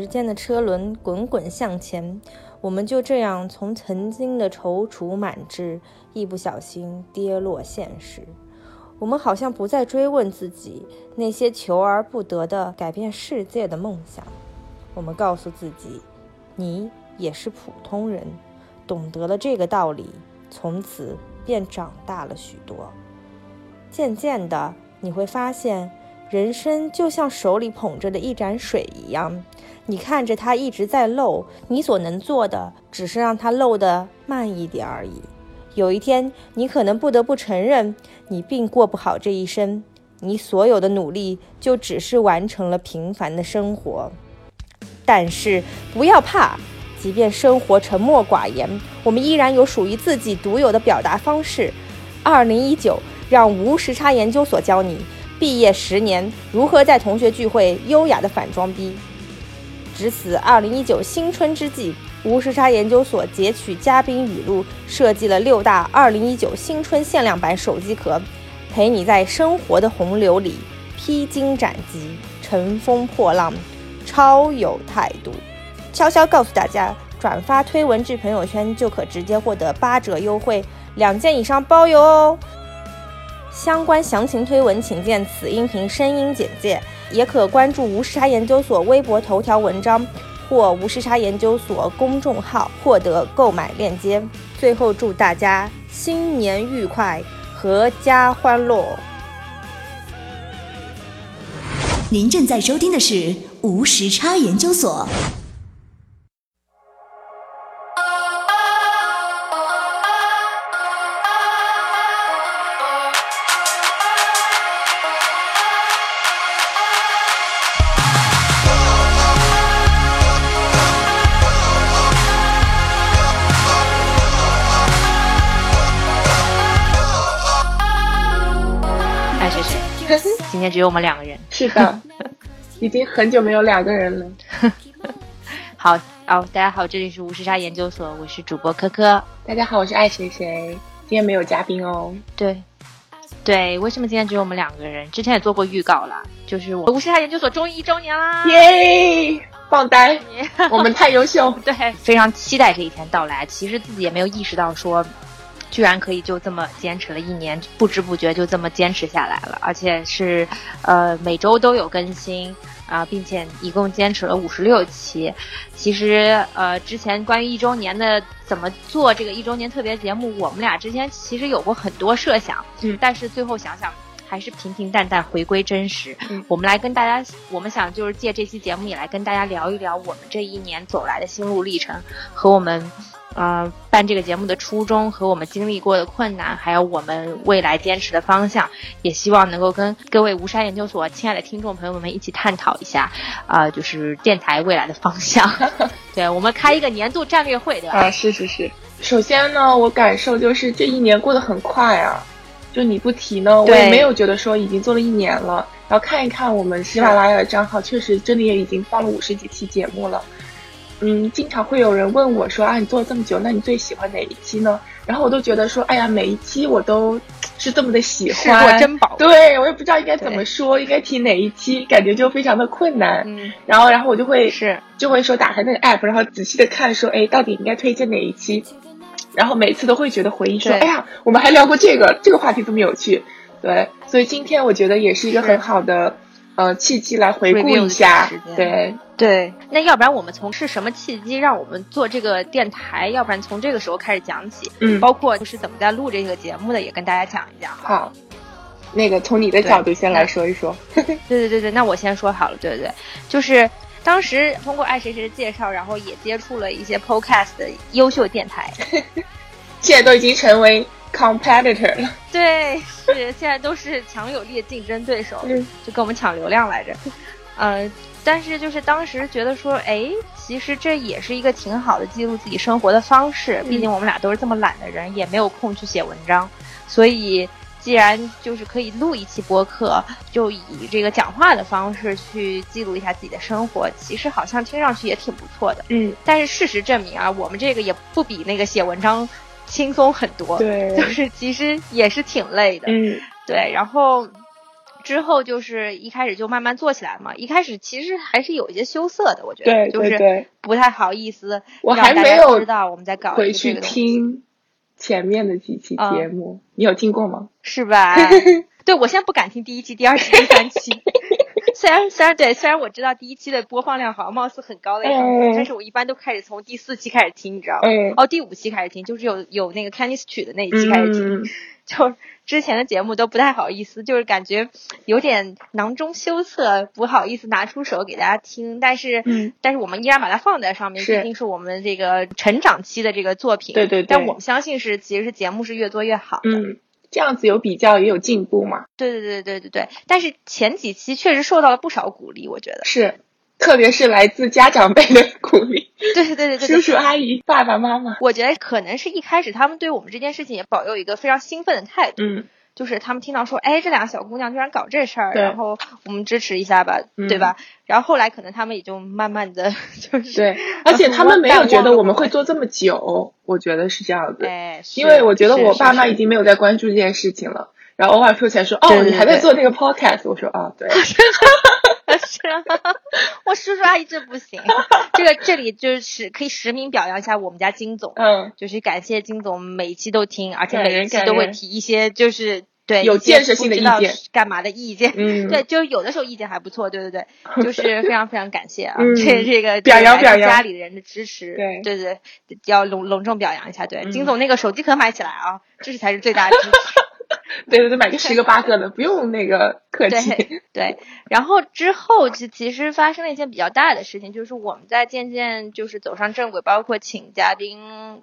时间的车轮滚滚向前，我们就这样从曾经的踌躇满志，一不小心跌落现实。我们好像不再追问自己那些求而不得的改变世界的梦想。我们告诉自己，你也是普通人，懂得了这个道理，从此便长大了许多。渐渐的，你会发现，人生就像手里捧着的一盏水一样，你看着它一直在漏，你所能做的只是让它漏得慢一点而已。有一天，你可能不得不承认，你并过不好这一生，你所有的努力就只是完成了平凡的生活。但是不要怕，即便生活沉默寡言，我们依然有属于自己独有的表达方式。二零一九，让无时差研究所教你毕业十年如何在同学聚会优雅的反装逼。值此二零一九新春之际，无时差研究所截取嘉宾语录，设计了六大二零一九新春限量版手机壳，陪你在生活的洪流里披荆斩棘、乘风破浪。超有态度，悄悄告诉大家，转发推文至朋友圈就可直接获得八折优惠，两件以上包邮哦。相关详情推文请见此音频声音简介，也可关注无时差研究所微博头条文章或无时差研究所公众号获得购买链接。最后祝大家新年愉快，阖家欢乐。您正在收听的是无时差研究所。天只有我们两个人。是的，已经很久没有两个人了。好哦，大家好，这里是无时差研究所，我是主播科科。大家好，我是爱谁谁。今天没有嘉宾哦。对，对，为什么今天只有我们两个人？之前也做过预告了，就是我无时差研究所终于一周年啦！耶，棒呆！我们太优秀。对，非常期待这一天到来。其实自己也没有意识到说。居然可以就这么坚持了一年，不知不觉就这么坚持下来了，而且是，呃，每周都有更新啊，并且一共坚持了五十六期。其实，呃，之前关于一周年的怎么做这个一周年特别节目，我们俩之前其实有过很多设想，嗯，但是最后想想还是平平淡淡回归真实。嗯，我们来跟大家，我们想就是借这期节目也来跟大家聊一聊我们这一年走来的心路历程和我们。呃，办这个节目的初衷和我们经历过的困难，还有我们未来坚持的方向，也希望能够跟各位吴山研究所亲爱的听众朋友们一起探讨一下，啊，就是电台未来的方向。对我们开一个年度战略会，对吧？啊，是是是。首先呢，我感受就是这一年过得很快啊，就你不提呢，我也没有觉得说已经做了一年了。然后看一看我们喜马拉雅的账号，确实真的也已经放了五十几期节目了。嗯，经常会有人问我说啊，你做了这么久，那你最喜欢哪一期呢？然后我都觉得说，哎呀，每一期我都是这么的喜欢，珍宝。对我也不知道应该怎么说，应该提哪一期，感觉就非常的困难。嗯，然后，然后我就会是就会说打开那个 app，然后仔细的看，说，哎，到底应该推荐哪一期？然后每次都会觉得回忆说，哎呀，我们还聊过这个，这个话题这么有趣。对，所以今天我觉得也是一个很好的。呃，契机来回顾一下，对对。那要不然我们从是什么契机让我们做这个电台？要不然从这个时候开始讲起，嗯，包括就是怎么在录这个节目的，也跟大家讲一讲。好，那个从你的角度先来说一说。对对对对，那我先说好了。对对对，就是当时通过爱谁谁的介绍，然后也接触了一些 Podcast 的优秀电台，现在都已经成为。competitor 了，对，是现在都是强有力的竞争对手，就跟我们抢流量来着。呃，但是就是当时觉得说，哎，其实这也是一个挺好的记录自己生活的方式。毕竟我们俩都是这么懒的人，也没有空去写文章，所以既然就是可以录一期播客，就以这个讲话的方式去记录一下自己的生活，其实好像听上去也挺不错的。嗯，但是事实证明啊，我们这个也不比那个写文章。轻松很多，对，就是其实也是挺累的，嗯，对。然后之后就是一开始就慢慢做起来嘛。一开始其实还是有一些羞涩的，我觉对得就是不太好意思我还没有知道我们在搞回去听前面的几期节目，你有听过吗？是吧？对，我现在不敢听第一期、第二期、第三期。虽然虽然对，虽然我知道第一期的播放量好像貌似很高的样子，嗯但是我一般都开始从第四期开始听，你知道吗？嗯哦，第五期开始听，就是有有那个 Candice 曲的那一期开始听，嗯，就之前的节目都不太好意思，就是感觉有点囊中羞涩，不好意思拿出手给大家听。但是，嗯但是我们依然把它放在上面，毕竟是我们这个成长期的这个作品。对对对但我们相信是，其实是节目是越做越好的。嗯，这样子有比较也有进步嘛。对对对对对对。但是前几期确实受到了不少鼓励，我觉得。是，特别是来自家长辈的鼓励，对对对对对。叔叔阿姨、爸爸妈妈。我觉得可能是一开始他们对我们这件事情也保有一个非常兴奋的态度。嗯，就是他们听到说，哎，这两个小姑娘居然搞这事儿，然后我们支持一下吧，嗯对吧？然后后来可能他们也就慢慢的 就是对，而且他们没有觉得我们会做，这么久，我觉得是这样子。哎，因为我觉得我爸妈已经没有在关注这件事情了，然后偶尔说起来说，哦，你还在做那个 podcast，我说啊，对，是啊，我叔叔阿姨这不行，这个这里就是可以实名表扬一下我们家金总，嗯，就是感谢金总每一期都听，而且每一期都会提一些就是对有建设性的意见干嘛的意见。嗯，对，就是有的时候意见还不错，对对对，就是非常非常感谢啊，嗯这这个表扬表扬家里人的支持，对对对，要隆隆重表扬一下，对，嗯金总那个手机壳买起来啊，这是才是最大的支持。对 对对，买个十个八个的，不用那个客气。对对，然后之后其其实发生了一件比较大的事情，就是我们在渐渐就是走上正轨，包括请嘉宾，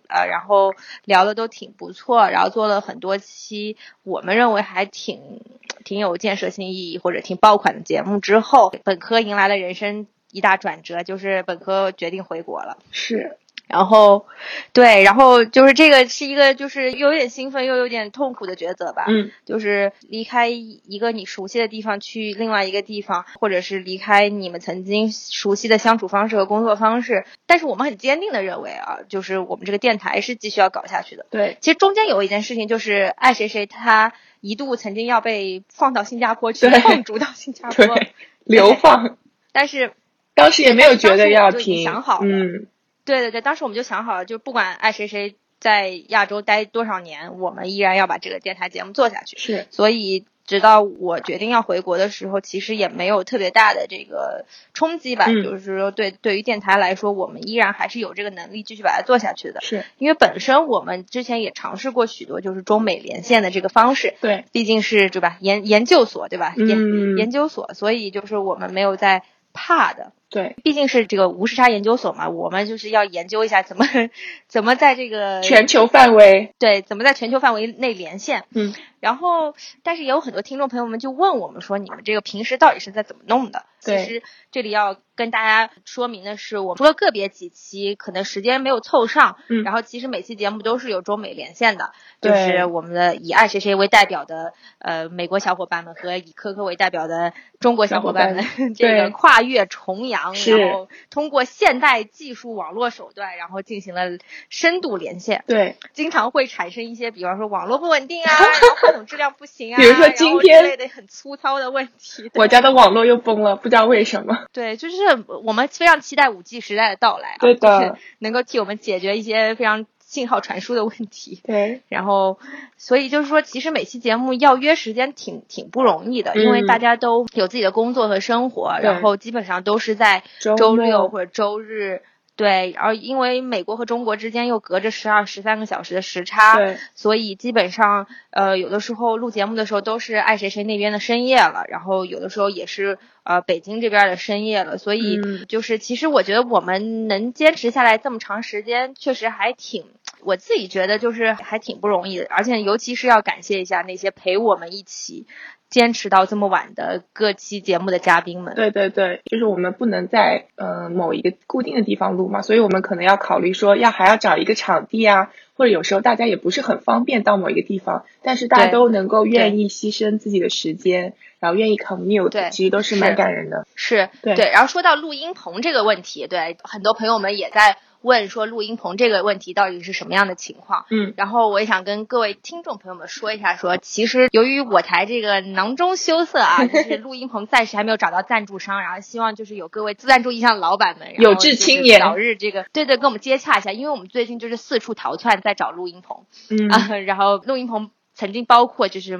呃，然后聊的都挺不错，然后做了很多期我们认为还挺挺有建设性意义或者挺爆款的节目之后，本科迎来了人生一大转折，就是本科决定回国了。是，然后，对，然后就是这个是一个就是又有点兴奋又有点痛苦的抉择吧。嗯，就是离开一个你熟悉的地方去另外一个地方，或者是离开你们曾经熟悉的相处方式和工作方式。但是我们很坚定的认为啊，就是我们这个电台是继续要搞下去的。对，其实中间有一件事情，就是爱谁谁他一度曾经要被放到新加坡去，对放逐到新加坡，对，流放，但是当时也没有觉得要停，想好了嗯，对对对，当时我们就想好了，就不管爱谁谁在亚洲待多少年，我们依然要把这个电台节目做下去。是，所以直到我决定要回国的时候，其实也没有特别大的这个冲击吧。嗯就是说对，对于电台来说，我们依然还是有这个能力继续把它做下去的。是，因为本身我们之前也尝试过许多就是中美连线的这个方式，对，毕竟是对吧研研究所对吧？研嗯，研究所，所以就是我们没有在怕的。对，毕竟是这个无时差研究所嘛，我们就是要研究一下怎么 怎么在这个全球范围，对怎么在全球范围内连线。嗯，然后，但是也有很多听众朋友们就问我们说，你们这个平时到底是在怎么弄的？其实这里要跟大家说明的是，我们除了个别几期可能时间没有凑上，嗯然后其实每期节目都是有中美连线的，就是我们的以爱谁谁为代表的呃美国小伙伴们和以科科为代表的中国小伙伴们，这个跨越重洋，然后通过现代技术网络手段，然后进行了深度连线。对，经常会产生一些，比方说网络不稳定啊，然后话筒质量不行啊，比如说今天之类的很粗糙的问题。我家的网络又崩了，不知道为什么。对，就是我们非常期待五 G 时代的到来啊，对的就是能够替我们解决一些非常信号传输的问题。对，然后，所以就是说，其实每期节目要约时间挺挺不容易的，因为嗯大家都有自己的工作和生活，然后基本上都是在周六或者周日。对，然后因为美国和中国之间又隔着十二、十三个小时的时差，对，所以基本上，呃，有的时候录节目的时候都是爱谁谁那边的深夜了，然后有的时候也是呃北京这边的深夜了，所以嗯。就是其实我觉得我们能坚持下来这么长时间，确实还挺，我自己觉得就是还挺不容易的，而且尤其是要感谢一下那些陪我们一起坚持到这么晚的各期节目的嘉宾们。对对对，就是我们不能在呃某一个固定的地方录嘛，所以我们可能要考虑说要还要找一个场地啊，或者有时候大家也不是很方便到某一个地方，但是大家都能够愿意牺牲自己的时间，然后愿意 commute，对其实都是是蛮感人的。是对然后说到录音棚这个问题，对很多朋友们也在问说录音棚这个问题到底是什么样的情况。嗯，然后我也想跟各位听众朋友们说一下，说其实由于我台这个囊中羞涩啊，就是录音棚暂时还没有找到赞助商，然后希望就是有各位赞助意向的老板们，有志青年早日这个对对跟我们接洽一下，因为我们最近就是四处逃窜在找录音棚嗯啊，然后录音棚。曾经包括就是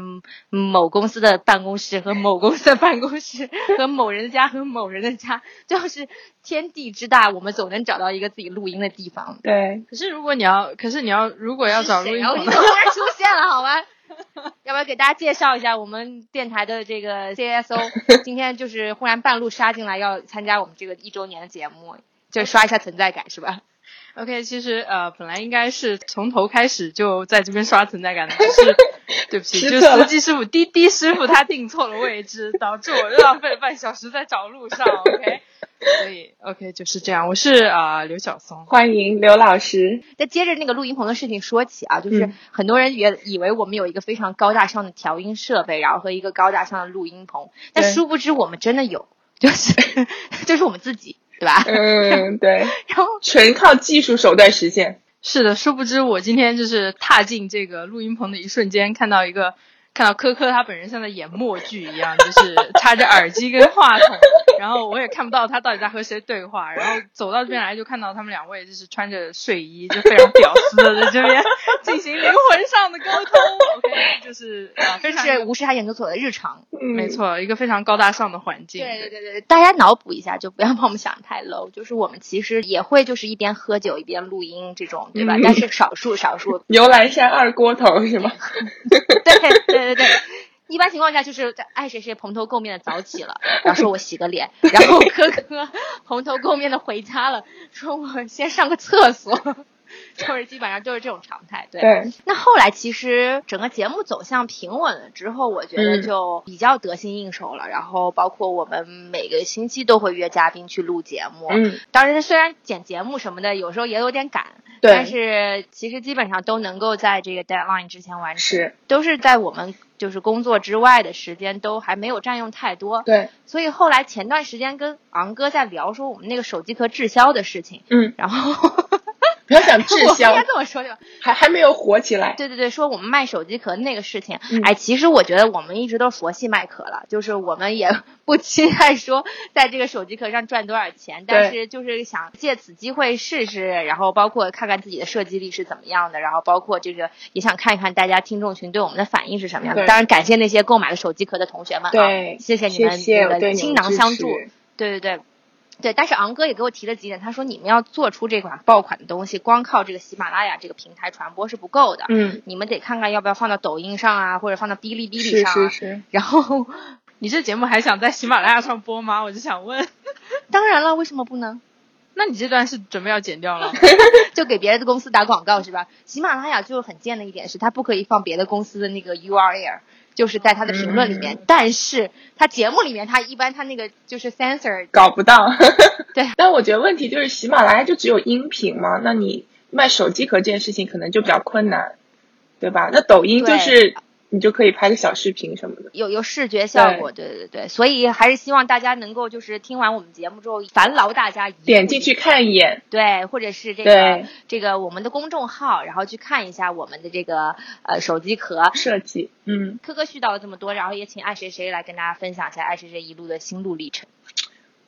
某公司的办公室和某公司的办公室和某人的家和某人的家，就是天地之大，我们总能找到一个自己录音的地方。对，可是如果你要，可是你要如果要找录音棚然后，突然出现了，好吗？要不要给大家介绍一下我们电台的这个 CSO？今天就是忽然半路杀进来要参加我们这个一周年的节目，就刷一下存在感是吧？OK，其实呃，本来应该是从头开始就在这边刷存在感的，但是 对不起，就司机师傅滴滴师傅他定错了位置，导致我浪费了半小时在找路上。OK，所以 OK 就是这样。我是啊、呃刘晓松，欢迎刘老师。再接着那个录音棚的事情说起啊，就是嗯很多人也以为我们有一个非常高大上的调音设备，然后和一个高大上的录音棚，但殊不知我们真的有，就是 就是我们自己，对吧？嗯，对，然后全靠技术手段实现。是的，殊不知我今天就是踏进这个录音棚的一瞬间，看到一个看到科科他本人像在演默剧一样，就是插着耳机跟话筒，然后我也看不到他到底在和谁对话，然后走到这边来就看到他们两位就是穿着睡衣，就非常屌丝的在这边 进行灵魂上的沟通。OK，就是啊、非常是无视他研究所的日常。嗯，没。错，一个非常高大上的环境。对对对对，大家脑补一下，就不要把我们想得太 low。就是我们其实也会就是一边喝酒一边录音这种，对吧？嗯但是少数少数，牛栏山二锅头是吗？对对对对对。一般情况下就是在爱谁谁蓬头垢面的早起了，然后说我洗个脸，然后科科蓬头垢面的回家了，说我先上个厕所，就是基本上都是这种常态。对，对，那后来其实整个节目走向平稳了之后，我觉得嗯就比较得心应手了。然后包括我们每个星期都会约嘉宾去录节目，嗯，当然虽然剪节目什么的有时候也有点赶，对但是其实基本上都能够在这个 deadline 之前完成，是，都是在我们就是工作之外的时间都还没有占用太多。对，所以后来前段时间跟昂哥在聊说我们那个手机壳滞销的事情，嗯，然后不要想滞销应该，这么说对吧？还还没有火起来。对对对，说我们卖手机壳那个事情，嗯哎，其实我觉得我们一直都是佛系卖壳了，就是我们也不期待说在这个手机壳上赚多少钱，但是就是想借此机会试试，然后包括看看自己的设计力是怎么样的，然后包括这个也想看一看大家听众群对我们的反应是什么样的。当然，感谢那些购买了手机壳的同学们啊，谢谢你们谢谢这个倾囊相助。对对对。对，但是昂哥也给我提了几点，他说你们要做出这款爆款的东西，光靠这个喜马拉雅这个平台传播是不够的。嗯，你们得看看要不要放到抖音上啊，或者放到哔哩哔哩上、啊。是是，然后，你这节目还想在喜马拉雅上播吗？我就想问，当然了，为什么不能？那你这段是准备要剪掉了？就给别的公司打广告是吧？喜马拉雅就是很贱的一点是，它不可以放别的公司的那个 URL，就是在他的评论里面。嗯但是他节目里面，他一般他那个就是 censor，搞不到。对，但我觉得问题就是喜马拉雅就只有音频嘛，那你卖手机壳这件事情可能就比较困难，对吧？那抖音就是你就可以拍个小视频什么的。有有视觉效果，对对对，所以还是希望大家能够就是听完我们节目之后，烦劳大家点进去看一眼，对，或者是这个这个我们的公众号，然后去看一下我们的这个呃手机壳。设计，嗯，科科絮叨了这么多，然后也请爱谁谁来跟大家分享一下爱谁谁一路的心路历程。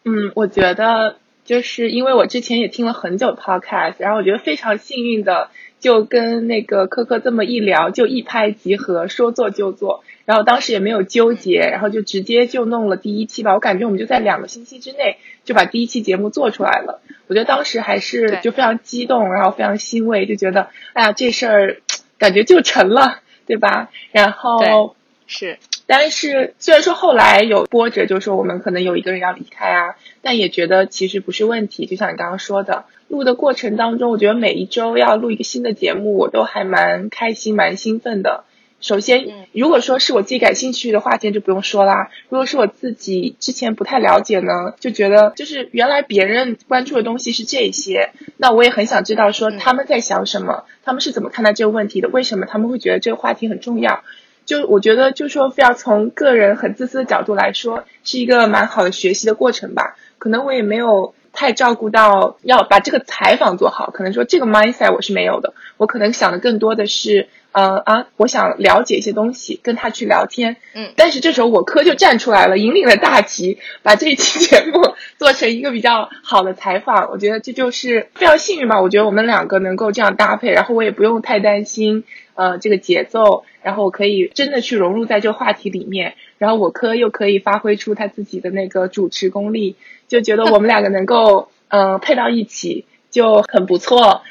嗯，我觉得就是因为我之前也听了很久 podcast，然后我觉得非常幸运的，就跟那个科科这么一聊，就一拍即合，说做就做。然后当时也没有纠结，然后就直接就弄了第一期吧。我感觉我们就在两个星期之内就把第一期节目做出来了。我觉得当时还是就非常激动，然后非常欣慰，就觉得哎呀这事儿感觉就成了，对吧？然后是，但是虽然说后来有波折，就是说我们可能有一个人要离开啊，但也觉得其实不是问题。就像你刚刚说的，录的过程当中，我觉得每一周要录一个新的节目，我都还蛮开心、蛮兴奋的。首先嗯，如果说是我自己感兴趣的话题，就不用说啦。如果是我自己之前不太了解呢，就觉得就是原来别人关注的东西是这些，那我也很想知道说嗯他们在想什么，他们是怎么看待这个问题的，为什么他们会觉得这个话题很重要。就我觉得，就说非要从个人很自私的角度来说，是一个蛮好的学习的过程吧。可能我也没有太照顾到要把这个采访做好，可能说这个 mindset 我是没有的，我可能想的更多的是。呃啊，我想了解一些东西，跟他去聊天。嗯，但是这时候我科就站出来了，引领了大旗，把这一期节目做成一个比较好的采访。我觉得这就是非常幸运吧。我觉得我们两个能够这样搭配，然后我也不用太担心呃这个节奏，然后我可以真的去融入在这个话题里面，然后我科又可以发挥出他自己的那个主持功力，就觉得 我们两个能够嗯配到一起就很不错。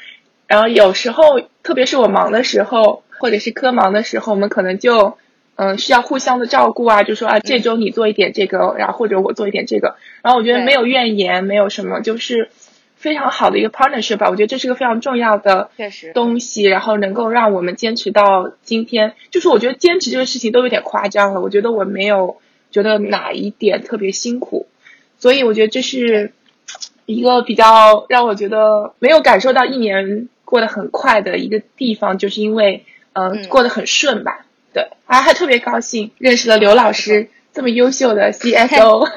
然后有时候，特别是我忙的时候。或者是科忙的时候，我们可能就，嗯，需要互相的照顾啊，就说啊，这周你做一点这个，然后或者我做一点这个，然后我觉得没有怨言，没有什么，就是非常好的一个 partnership 吧。我觉得这是个非常重要的东西，然后能够让我们坚持到今天。就是我觉得坚持这个事情都有点夸张了，我觉得我没有觉得哪一点特别辛苦，所以我觉得这是一个比较让我觉得没有感受到一年过得很快的一个地方，就是因为。嗯，过得很顺吧？对，啊，还特别高兴认识了刘老师这么优秀的 CSO，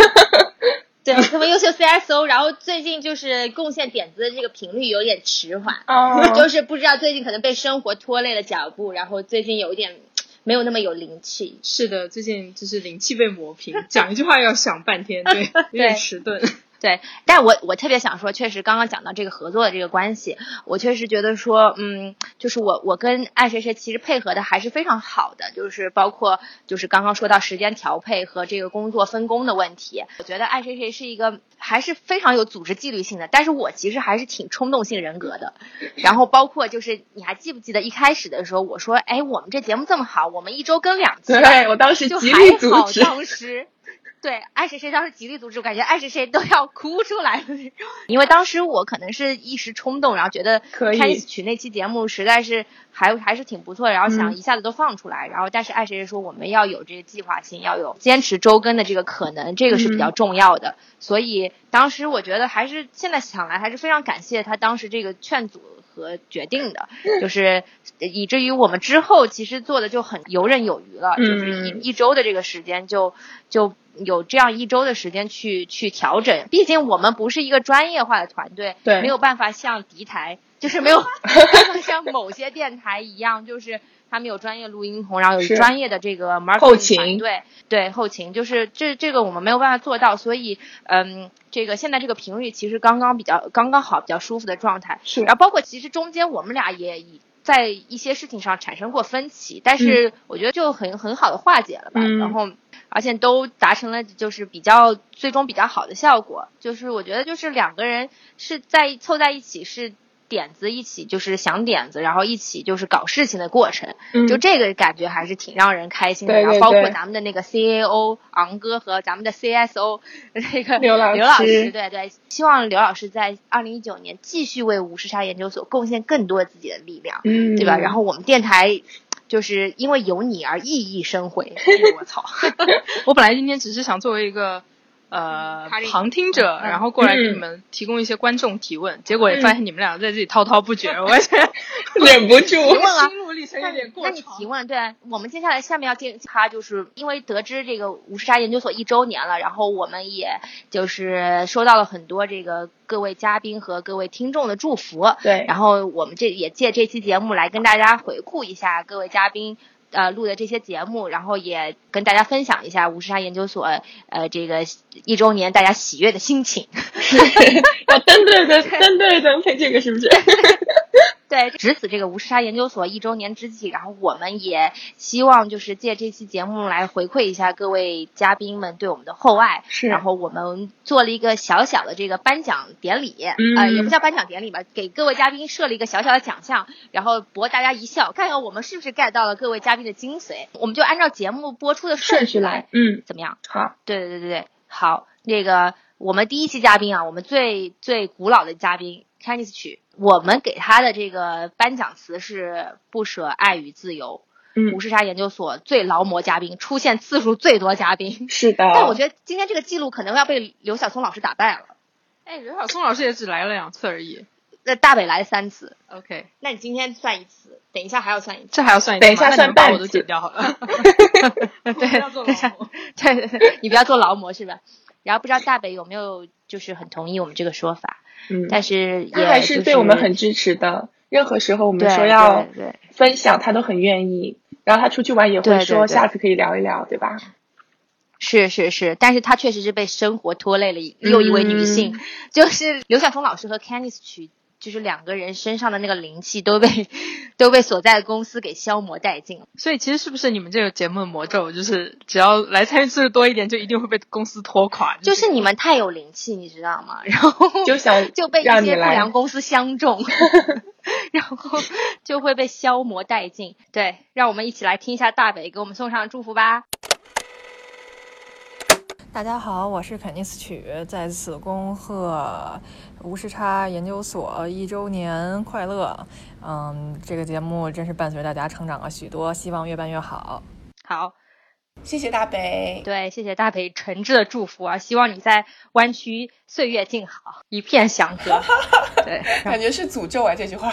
对，这么优秀 CSO，然后最近就是贡献点子的这个频率有点迟缓，哦，就是不知道最近可能被生活拖累了脚步，然后最近有一点没有那么有灵气。是的，最近就是灵气被磨平，讲一句话要想半天，对，有点迟钝。对，但我我特别想说，确实刚刚讲到这个合作的这个关系，我确实觉得说，嗯，就是我我跟爱谁谁其实配合的还是非常好的，就是包括就是刚刚说到时间调配和这个工作分工的问题，我觉得爱谁谁是一个还是非常有组织纪律性的，但是我其实还是挺冲动性人格的，然后包括就是你还记不记得一开始的时候我说，哎，我们这节目这么好，我们一周更两期，对我当时就极力阻止，当时。对，爱谁谁当时极力阻止，我感觉爱谁谁都要哭出来了。因为当时我可能是一时冲动，然后觉得开曲那期节目实在是还还是挺不错，然后想一下子都放出来。然后但是爱谁谁说我们要有这个计划性，要有坚持周更的这个可能，这个是比较重要的。所以当时我觉得还是现在想来还是非常感谢他当时这个劝阻和决定的，就是以至于我们之后其实做的就很游刃有余了，就是一一周的这个时间就就。有这样一周的时间去去调整，毕竟我们不是一个专业化的团队，对，没有办法像敌台，就是没有办 法像某些电台一样，就是他们有专业录音棚，然后有专业的这个 marketing 团队，对后勤，就是这这个我们没有办法做到，所以嗯，这个现在这个频率其实刚刚比较刚刚好，比较舒服的状态，是，然后包括其实中间我们俩也以在一些事情上产生过分歧，但是我觉得就很很好的化解了吧，然后。而且都达成了，就是比较最终比较好的效果。就是我觉得，就是两个人是在凑在一起，是点子一起，就是想点子，然后一起就是搞事情的过程。就这个感觉还是挺让人开心的。然后包括咱们的那个 CAO 昂哥和咱们的 CSO 那个刘老师，对对，希望刘老师在二零一九年继续为五十杀研究所贡献更多自己的力量，对吧？然后我们电台。就是因为有你而熠熠生辉。我操！我本来今天只是想作为一个呃旁听者，然后过来给你们提供一些观众提问，结果也发现你们两个在这里滔滔不绝，我 忍不住。提问啊。心路历程有点过那你提问，对我们接下来下面要接他，就是因为得知这个五十杀研究所一周年了，然后我们也就是收到了很多这个。各位嘉宾和各位听众的祝福，对，然后我们这也借这期节目来跟大家回顾一下各位嘉宾呃录的这些节目，然后也跟大家分享一下五十沙研究所呃这个一周年大家喜悦的心情。要登对的，登对的配这个是不是？对，值此这个无杀研究所一周年之际，然后我们也希望就是借这期节目来回馈一下各位嘉宾们对我们的厚爱。是，然后我们做了一个小小的这个颁奖典礼，呃，也不叫颁奖典礼吧，给各位嘉宾设了一个小小的奖项，然后博大家一笑，看看我们是不是 get 到了各位嘉宾的精髓。我们就按照节目播出的顺序来，嗯，怎么样？好，对对对对对，好，那个我们第一期嘉宾啊，我们最最古老的嘉宾。Chinese 曲，我们给他的这个颁奖词是“不舍爱与自由”。嗯，五十杀研究所最劳模嘉宾，出现次数最多嘉宾。是的。但我觉得今天这个记录可能要被刘晓松老师打败了。哎，刘晓松老师也只来了两次而已。那大北来了三次。OK，那你今天算一次，等一下还要算一次。这还要算一次？等一下算半我都剪掉好了。对，不要做劳模。对对对，你不要做劳模是吧？然后不知道大北有没有就是很同意我们这个说法。嗯，但是他还是对我们很支持的。任何时候我们说要分享，他都很愿意。然后他出去玩也会说下次可以聊一聊，对吧？是是是，但是他确实是被生活拖累了。又一位女性，就是刘晓峰老师和 Candice 曲。就是两个人身上的那个灵气都被都被所在的公司给消磨殆尽了。所以其实是不是你们这个节目的魔咒，就是只要来参与次数多一点，就一定会被公司拖垮？就是你们太有灵气，你知道吗？然后就想 就被一些不良公司相中，然后就会被消磨殆尽。对，让我们一起来听一下大北给我们送上祝福吧。大家好，我是肯尼斯曲，在此恭贺无时差研究所一周年快乐。嗯，这个节目真是伴随大家成长了许多，希望越办越好。好，谢谢大北。对，谢谢大北诚挚的祝福啊！希望你在湾区岁月静好，一片祥和。对，感觉是诅咒啊这句话。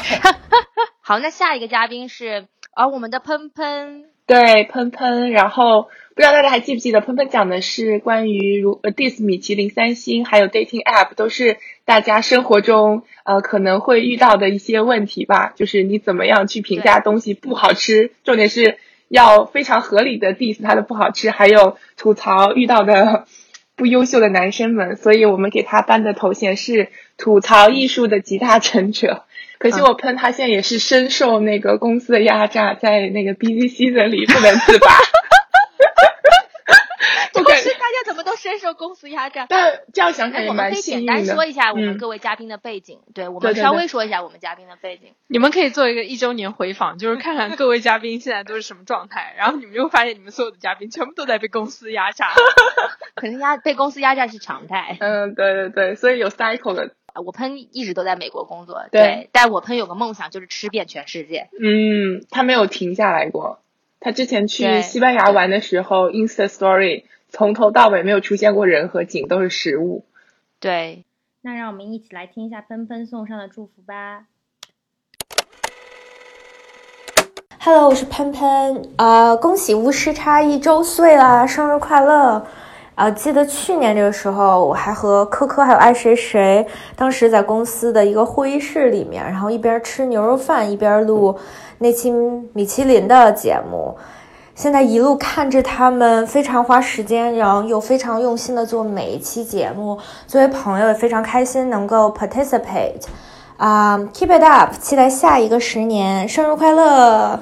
好，那下一个嘉宾是啊，我们的喷喷。对，喷喷，然后。不知道大家还记不记得，喷喷讲的是关于如呃 dis 米其林三星，还有 dating app，都是大家生活中呃可能会遇到的一些问题吧。就是你怎么样去评价东西不好吃，重点是要非常合理的 dis 它的不好吃，还有吐槽遇到的 不优秀的男生们。所以我们给他颁的头衔是吐槽艺术的集大成者。可惜我喷他现在也是深受那个公司的压榨，在那个 busy season 里不能自拔。就是大家怎么都深受公司压榨，但这样想想也蛮幸运的。我们可以简单说一下我们各位嘉宾的背景，对我们稍微说一下我们嘉宾的背景。你们可以做一个一周年回访，就是看看 各位嘉宾现在都是什么状态，然后你们就会发现你们所有的嘉宾全部都在被公司压榨，可能压被公司压榨是常态。嗯，对对对，所以有 cycle 的。我喷一直都在美国工作，对，但我喷有个梦想就是吃遍全世界。嗯，他没有停下来过。他之前去西班牙玩的时候，Insta Story。从头到尾没有出现过人和景，都是食物。对，那让我们一起来听一下喷喷送上的祝福吧。Hello，我是喷喷，啊，恭喜巫师差一周岁啦，生日快乐！啊，记得去年这个时候，我还和科科还有爱谁谁，当时在公司的一个会议室里面，然后一边吃牛肉饭一边录那期米其林的节目。现在一路看着他们非常花时间，然后又非常用心的做每一期节目，作为朋友也非常开心能够 participate，啊，keep it up，期待下一个十年，生日快乐！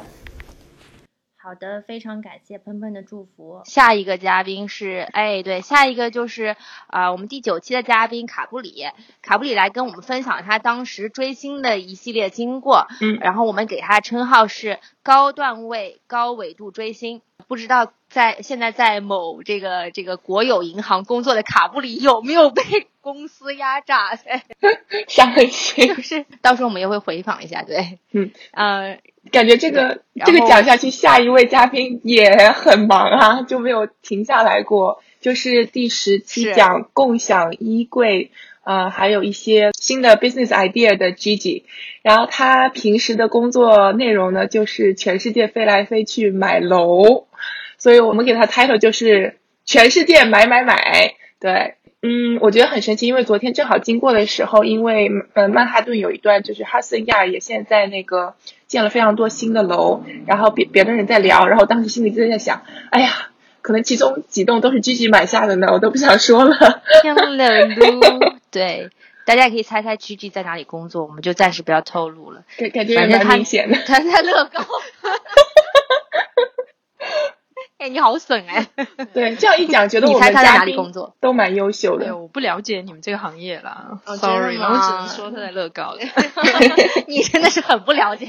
好的，非常感谢喷喷的祝福。下一个嘉宾是，哎，对，下一个就是啊，我们第九期的嘉宾卡布里，卡布里来跟我们分享他当时追星的一系列经过。嗯，然后我们给他称号是高段位、高纬度追星。不知道在现在在某这个这个国有银行工作的卡布里有没有被 公司压榨？伤心。就是到时候我们也会回访一下，对，嗯，呃。感觉这个这个讲下去，下一位嘉宾也很忙啊，就没有停下来过。就是第十期讲共享衣柜，呃，还有一些新的 business idea 的 Gigi。然后他平时的工作内容呢，就是全世界飞来飞去买楼，所以我们给他 title 就是全世界买买买。对，嗯，我觉得很神奇，因为昨天正好经过的时候，因为呃曼哈顿有一段就是哈森亚也现在那个。建了非常多新的楼，然后别别的人在聊，然后当时心里就在想，哎呀，可能其中几栋都是 Gigi 买下的呢，我都不想说了。天了噜，对，大家也可以猜猜 Gigi 在哪里工作，我们就暂时不要透露了。感感觉也蛮明显的，他在乐高。哎，你好损哎！对，这样一讲，觉得我们嘉宾都蛮优秀的。我不了解你们这个行业啦，sorry，我只能说他在乐高。你真的是很不了解。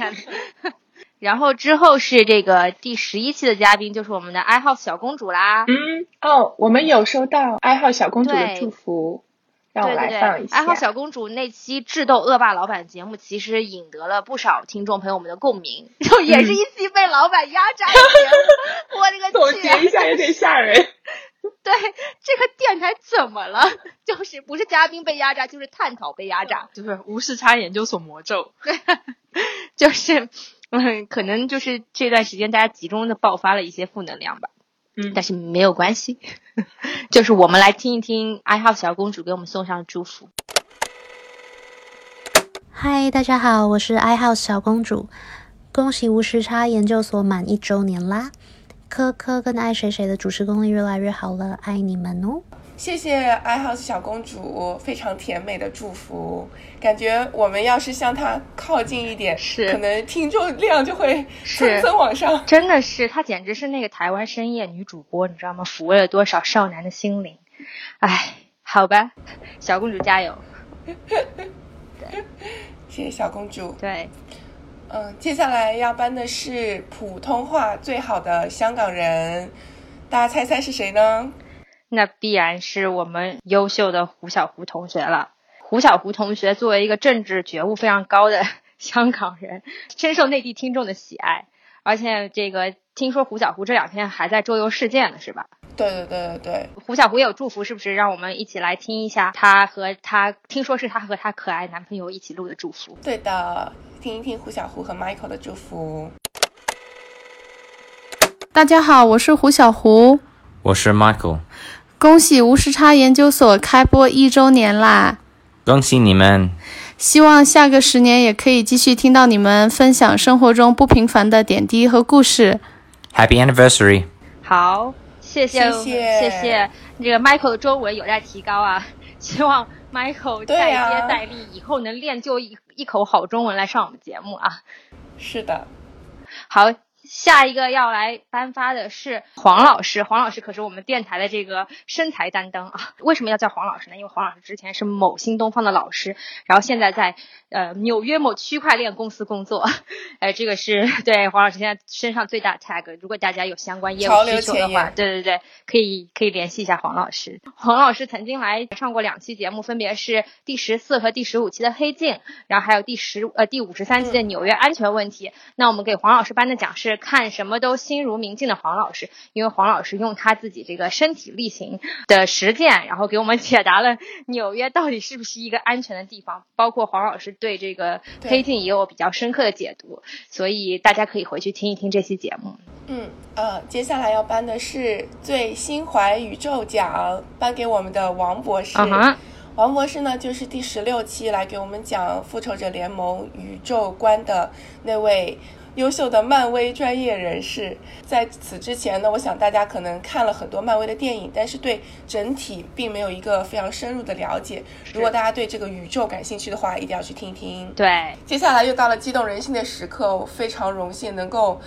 然后之后是这个第十一期的嘉宾，就是我们的爱好小公主啦。嗯，哦，我们有收到爱好小公主的祝福。让我来放一下。爱好小公主那期智斗恶霸老板节目，其实引得了不少听众朋友们的共鸣，就 也是一期被老板压榨的节目。我这个总结一下有点吓人。对，这个电台怎么了？就是不是嘉宾被压榨，就是探讨被压榨，就是无视差研究所魔咒。就是嗯，可能就是这段时间大家集中的爆发了一些负能量吧。嗯，但是没有关系，就是我们来听一听爱好小公主给我们送上的祝福。嗨，大家好，我是爱好小公主，恭喜无时差研究所满一周年啦！科科跟爱谁谁的主持功力越来越好了，爱你们哦！谢谢爱好小公主非常甜美的祝福，感觉我们要是向她靠近一点，是可能听众量就会蹭蹭往上。真的是，她简直是那个台湾深夜女主播，你知道吗？抚慰了多少少男的心灵？哎，好吧，小公主加油！对，谢谢小公主。对。嗯，接下来要颁的是普通话最好的香港人，大家猜猜是谁呢？那必然是我们优秀的胡小胡同学了。胡小胡同学作为一个政治觉悟非常高的香港人，深受内地听众的喜爱。而且这个听说胡小胡这两天还在周游世界呢，是吧？对对对对对。胡小胡也有祝福，是不是？让我们一起来听一下他和他听说是他和他可爱男朋友一起录的祝福。对的。听一听胡小胡和 Michael 的祝福。大家好，我是胡小胡，我是 Michael。恭喜无时差研究所开播一周年啦！恭喜你们！希望下个十年也可以继续听到你们分享生活中不平凡的点滴和故事。Happy anniversary！好，谢谢谢谢谢。这个 Michael 的中文有待提高啊，希望 Michael 再接再厉，以后能练就一。一口好中文来上我们节目啊！是的，好。下一个要来颁发的是黄老师，黄老师可是我们电台的这个身材担当啊。为什么要叫黄老师呢？因为黄老师之前是某新东方的老师，然后现在在呃纽约某区块链公司工作。哎，这个是对黄老师现在身上最大 tag。如果大家有相关业务需求的话，对对对，可以可以联系一下黄老师。黄老师曾经来上过两期节目，分别是第十四和第十五期的黑镜，然后还有第十呃第五十三期的纽约安全问题。那我们给黄老师颁的奖是。看什么都心如明镜的黄老师，因为黄老师用他自己这个身体力行的实践，然后给我们解答了纽约到底是不是一个安全的地方。包括黄老师对这个黑镜也有比较深刻的解读，所以大家可以回去听一听这期节目。嗯呃，接下来要颁的是最心怀宇宙奖，颁给我们的王博士。王博士呢，就是第十六期来给我们讲复仇者联盟宇宙观的那位。优秀的漫威专业人士，在此之前呢，我想大家可能看了很多漫威的电影，但是对整体并没有一个非常深入的了解。如果大家对这个宇宙感兴趣的话，一定要去听一听。对，接下来又到了激动人心的时刻，我非常荣幸能够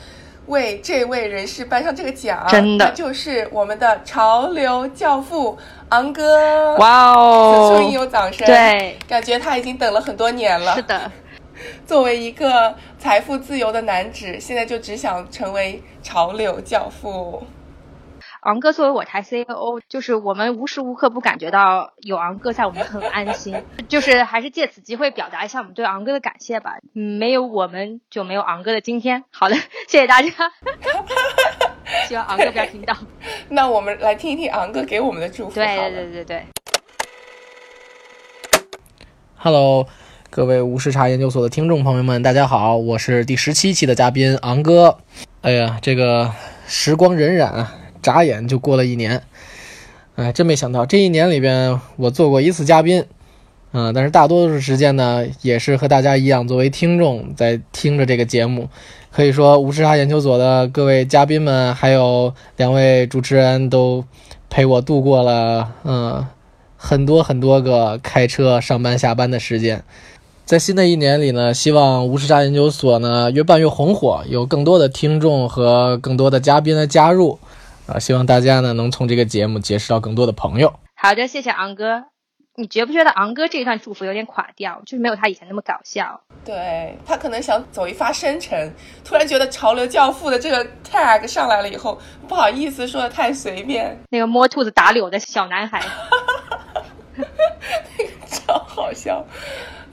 为这位人士颁上这个奖，真的就是我们的潮流教父昂哥。哇哦，此处应有掌声。对，感觉他已经等了很多年了。是的。作为一个财富自由的男子，现在就只想成为潮流教父。昂哥作为我台 CEO，就是我们无时无刻不感觉到有昂哥在，我们很安心。就是还是借此机会表达一下我们对昂哥的感谢吧。没有我们，就没有昂哥的今天。好的，谢谢大家。希望昂哥不要听到。那我们来听一听昂哥给我们的祝福。对对对对对。Hello。各位无时差研究所的听众朋友们，大家好，我是第十七期的嘉宾昂哥。哎呀，这个时光荏苒啊，眨眼就过了一年。哎，真没想到这一年里边我做过一次嘉宾，嗯，但是大多数时间呢，也是和大家一样作为听众在听着这个节目。可以说，无时差研究所的各位嘉宾们，还有两位主持人都陪我度过了嗯很多很多个开车上班下班的时间。在新的一年里呢，希望无时差研究所呢越办越红火，有更多的听众和更多的嘉宾的加入，啊，希望大家呢能从这个节目结识到更多的朋友。好的，谢谢昂哥。你觉不觉得昂哥这一段祝福有点垮掉？就是没有他以前那么搞笑。对他可能想走一发深沉，突然觉得潮流教父的这个 tag 上来了以后，不好意思说的太随便。那个摸兔子打柳的小男孩，那个超好笑。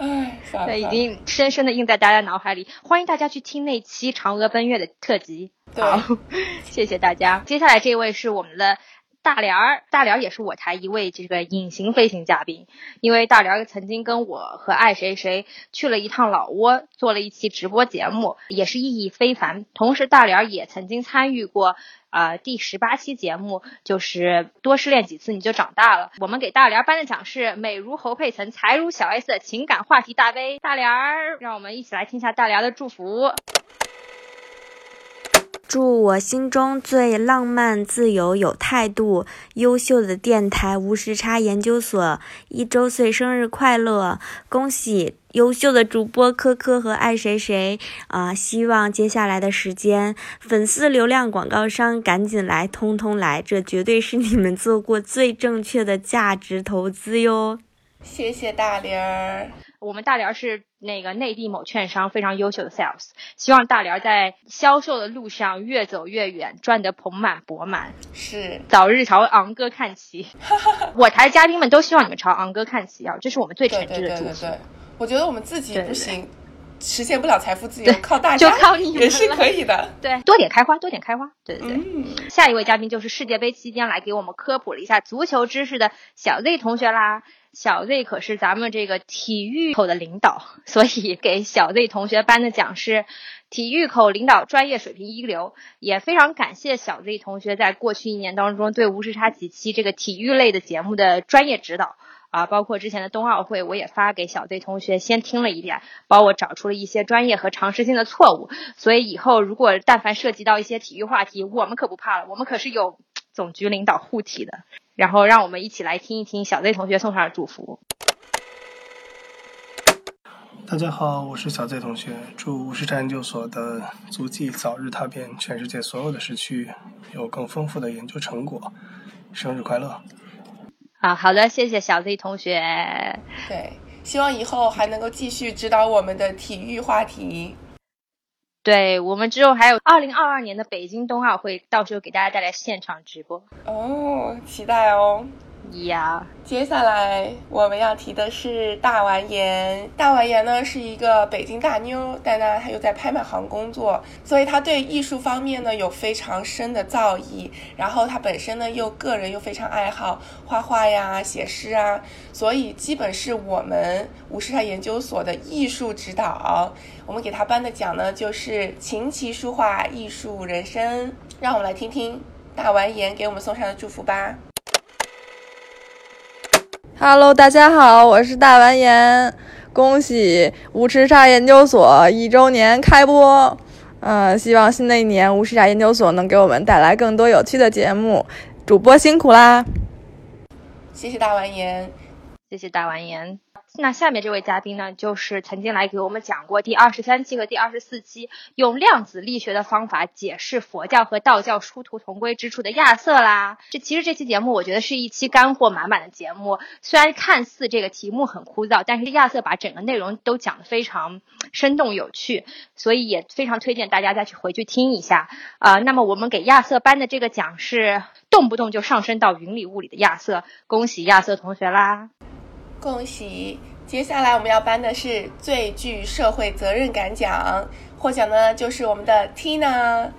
哎，对，已经深深的印在大家脑海里。欢迎大家去听那期《嫦娥奔月》的特辑。好，谢谢大家。接下来这位是我们的大连儿，大连儿也是我台一位这个隐形飞行嘉宾，因为大连儿曾经跟我和爱谁谁去了一趟老挝，做了一期直播节目，也是意义非凡。同时，大连儿也曾经参与过啊第十八期节目，就是多失恋几次你就长大了。我们给大连儿颁的奖是美如侯佩岑，才如小 S 的情感话题大杯。大连儿，让我们一起来听一下大连的祝福。祝我心中最浪漫、自由、有态度、优秀的电台无时差研究所一周岁生日快乐！恭喜优秀的主播科科和爱谁谁啊！希望接下来的时间，粉丝、流量、广告商赶紧来，通通来！这绝对是你们做过最正确的价值投资哟！谢谢大连儿。我们大连是那个内地某券商非常优秀的 sales，希望大连在销售的路上越走越远，赚得盆满钵满。是，早日朝昂哥看齐。我台嘉宾们都希望你们朝昂哥看齐啊，这是我们最诚挚的祝福。对对对对，我觉得我们自己不行，实现不了财富自由，靠大家，就靠你也是可以的。对，多点开花，多点开花。对对对。嗯、下一位嘉宾就是世界杯期间来给我们科普了一下足球知识的小 Z 同学啦。小 Z 可是咱们这个体育口的领导，所以给小 Z 同学颁的奖是体育口领导专业水平一流。也非常感谢小 Z 同学在过去一年当中对无时差几期这个体育类的节目的专业指导啊，包括之前的冬奥会，我也发给小 Z 同学先听了一遍，帮我找出了一些专业和常识性的错误。所以以后如果但凡涉及到一些体育话题，我们可不怕了，我们可是有总局领导护体的。然后让我们一起来听一听小 Z 同学送上的祝福。大家好，我是小 Z 同学，祝无时差研究所的足迹早日踏遍全世界所有的时区，有更丰富的研究成果。生日快乐！啊，好的，谢谢小 Z 同学。对，希望以后还能够继续指导我们的体育话题。对我们之后还有二零二二年的北京冬奥会，到时候给大家带来现场直播哦，期待哦。呀，接下来我们要提的是大完颜。大完颜呢是一个北京大妞，但呢她又在拍卖行工作，所以她对艺术方面呢有非常深的造诣。然后她本身呢又个人又非常爱好画画呀、写诗啊，所以基本是我们无时差研究所的艺术指导。我们给她颁的奖呢就是琴棋书画艺术人生。让我们来听听大完颜给我们送上的祝福吧。Hello，大家好，我是大完颜，恭喜无时差研究所一周年开播。嗯，希望新的一年无时差研究所能给我们带来更多有趣的节目。主播辛苦啦！谢谢大完颜，谢谢大完颜。那下面这位嘉宾呢，就是曾经来给我们讲过第二十三期和第二十四期用量子力学的方法解释佛教和道教殊途同归之处的亚瑟啦。这其实这期节目我觉得是一期干货满满的节目，虽然看似这个题目很枯燥，但是亚瑟把整个内容都讲得非常生动有趣，所以也非常推荐大家再去回去听一下。啊、呃，那么我们给亚瑟颁的这个奖是动不动就上升到云里雾里的亚瑟，恭喜亚瑟同学啦！恭喜！接下来我们要颁的是最具社会责任感奖，获奖呢就是我们的 Tina。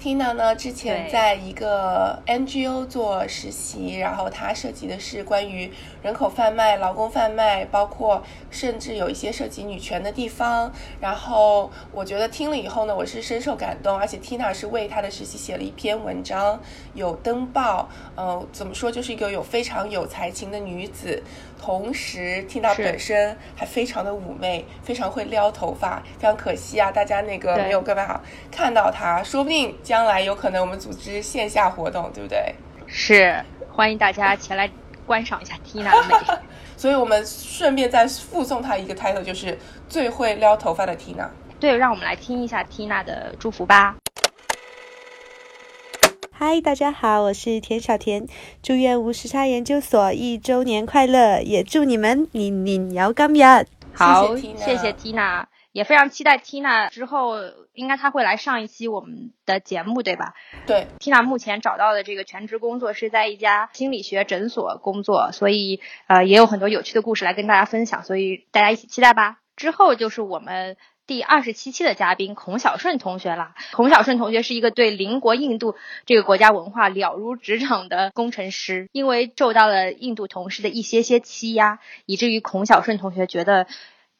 Tina 呢之前在一个 NGO 做实习，然后她涉及的是关于人口贩卖、劳工贩卖，包括甚至有一些涉及女权的地方。然后我觉得听了以后呢，我是深受感动，而且 Tina 是为她的实习写了一篇文章，有登报。呃，怎么说，就是一个有非常有才情的女子。同时，听到本身还非常的妩媚，非常会撩头发，非常可惜啊，大家那个没有办法看到她，说不定将来有可能我们组织线下活动，对不对？是，欢迎大家前来观赏一下 Tina 的美。所以我们顺便再附送她一个 title，就是最会撩头发的 Tina。对，让我们来听一下 Tina 的祝福吧。嗨，大家好，我是田小田，祝愿无时差研究所一周年快乐，也祝你们年年有今日。好，谢谢谢 Tina，也非常期待 Tina 之后，应该她会来上一期我们的节目，对吧？对，Tina 目前找到的这个全职工作是在一家心理学诊所工作，所以呃也有很多有趣的故事来跟大家分享，所以大家一起期待吧。之后就是我们。第二十七期的嘉宾孔小顺同学啦。孔小顺同学是一个对邻国印度这个国家文化了如指掌的工程师，因为受到了印度同事的一些些欺压，以至于孔小顺同学觉得。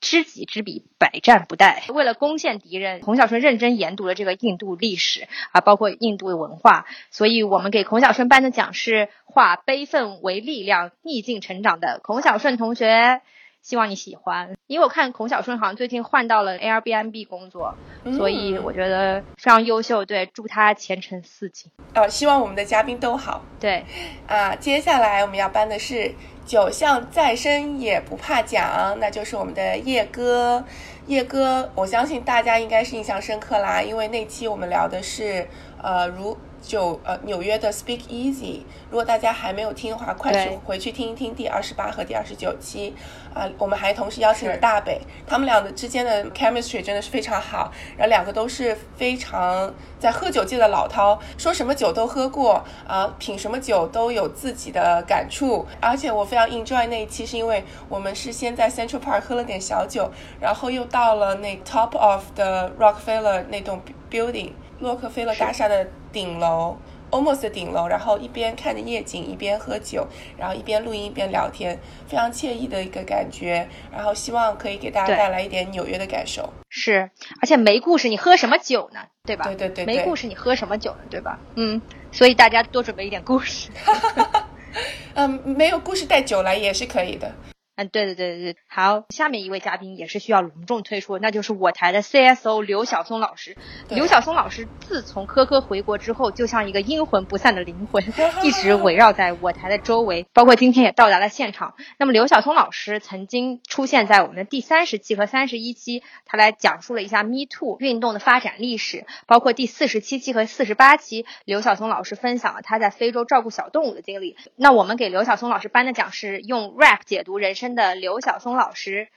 知己知彼，百战不殆。为了攻陷敌人，孔小顺认真研读了这个印度历史啊，包括印度文化。所以我们给孔小顺颁的奖是化悲愤为力量，逆境成长的孔小顺同学。希望你喜欢，因为我看孔小顺好像最近换到了 Airbnb 工作，所以我觉得非常优秀。对，祝他前程似锦。呃，希望我们的嘉宾都好。对，啊，接下来我们要颁的是九项再生也不怕奖，那就是我们的叶哥。叶哥，我相信大家应该是印象深刻啦，因为那期我们聊的是呃如。就呃纽约的 Speak Easy，如果大家还没有听的话，快去回去听一听第二十八和第二十九期啊。我们还同时邀请了大北，他们俩的之间的 chemistry 真的是非常好。然后两个都是非常在喝酒界的老饕，说什么酒都喝过啊，品什么酒都有自己的感触。而且我非常 enjoy 那一期，是因为我们是先在 Central Park 喝了点小酒，然后又到了那 Top of the Rockefeller 那栋 building。洛克菲勒大厦的顶楼，almost 的顶楼，然后一边看着夜景，一边喝酒，然后一边录音一边聊天，非常惬意的一个感觉。然后希望可以给大家带来一点纽约的感受。是，而且没故事你喝什么酒呢？对吧？对对对。没故事你喝什么酒呢？对吧？嗯，所以大家多准备一点故事。嗯，没有故事带酒来也是可以的。嗯，对对对对对，好，下面一位嘉宾也是需要隆重推出，那就是我台的 CSO 刘晓松老师。刘晓松老师自从科科回国之后，就像一个阴魂不散的灵魂，一直围绕在我台的周围，包括今天也到达了现场。那么刘晓松老师曾经出现在我们的第三十期和三十一期，他来讲述了一下 Me Too 运动的发展历史，包括第四十七期和四十八期，刘晓松老师分享了他在非洲照顾小动物的经历。那我们给刘晓松老师颁的奖是用 rap 解读人生。的刘晓松老师，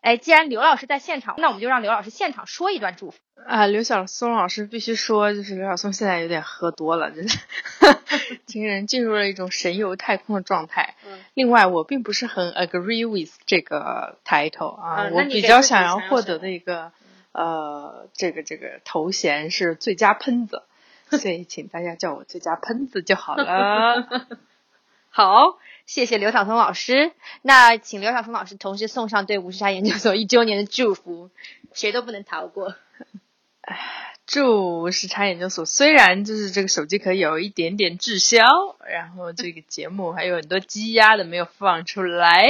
哎，既然刘老师在现场，那我们就让刘老师现场说一段祝福啊。刘晓松老师必须说，就是刘晓松现在有点喝多了，真是，整个人进入了一种神游太空的状态。另外，我并不是很 agree with 这个 title 啊，我比较想要获得的一个呃，这个这个头衔是最佳喷子，所以请大家叫我最佳喷子就好了。好。谢谢刘晓松老师，那请刘晓松老师同时送上对吴世昌研究所一周年的祝福，谁都不能逃过。祝吴世昌研究所虽然就是这个手机壳有一点点滞销，然后这个节目还有很多积压的没有放出来，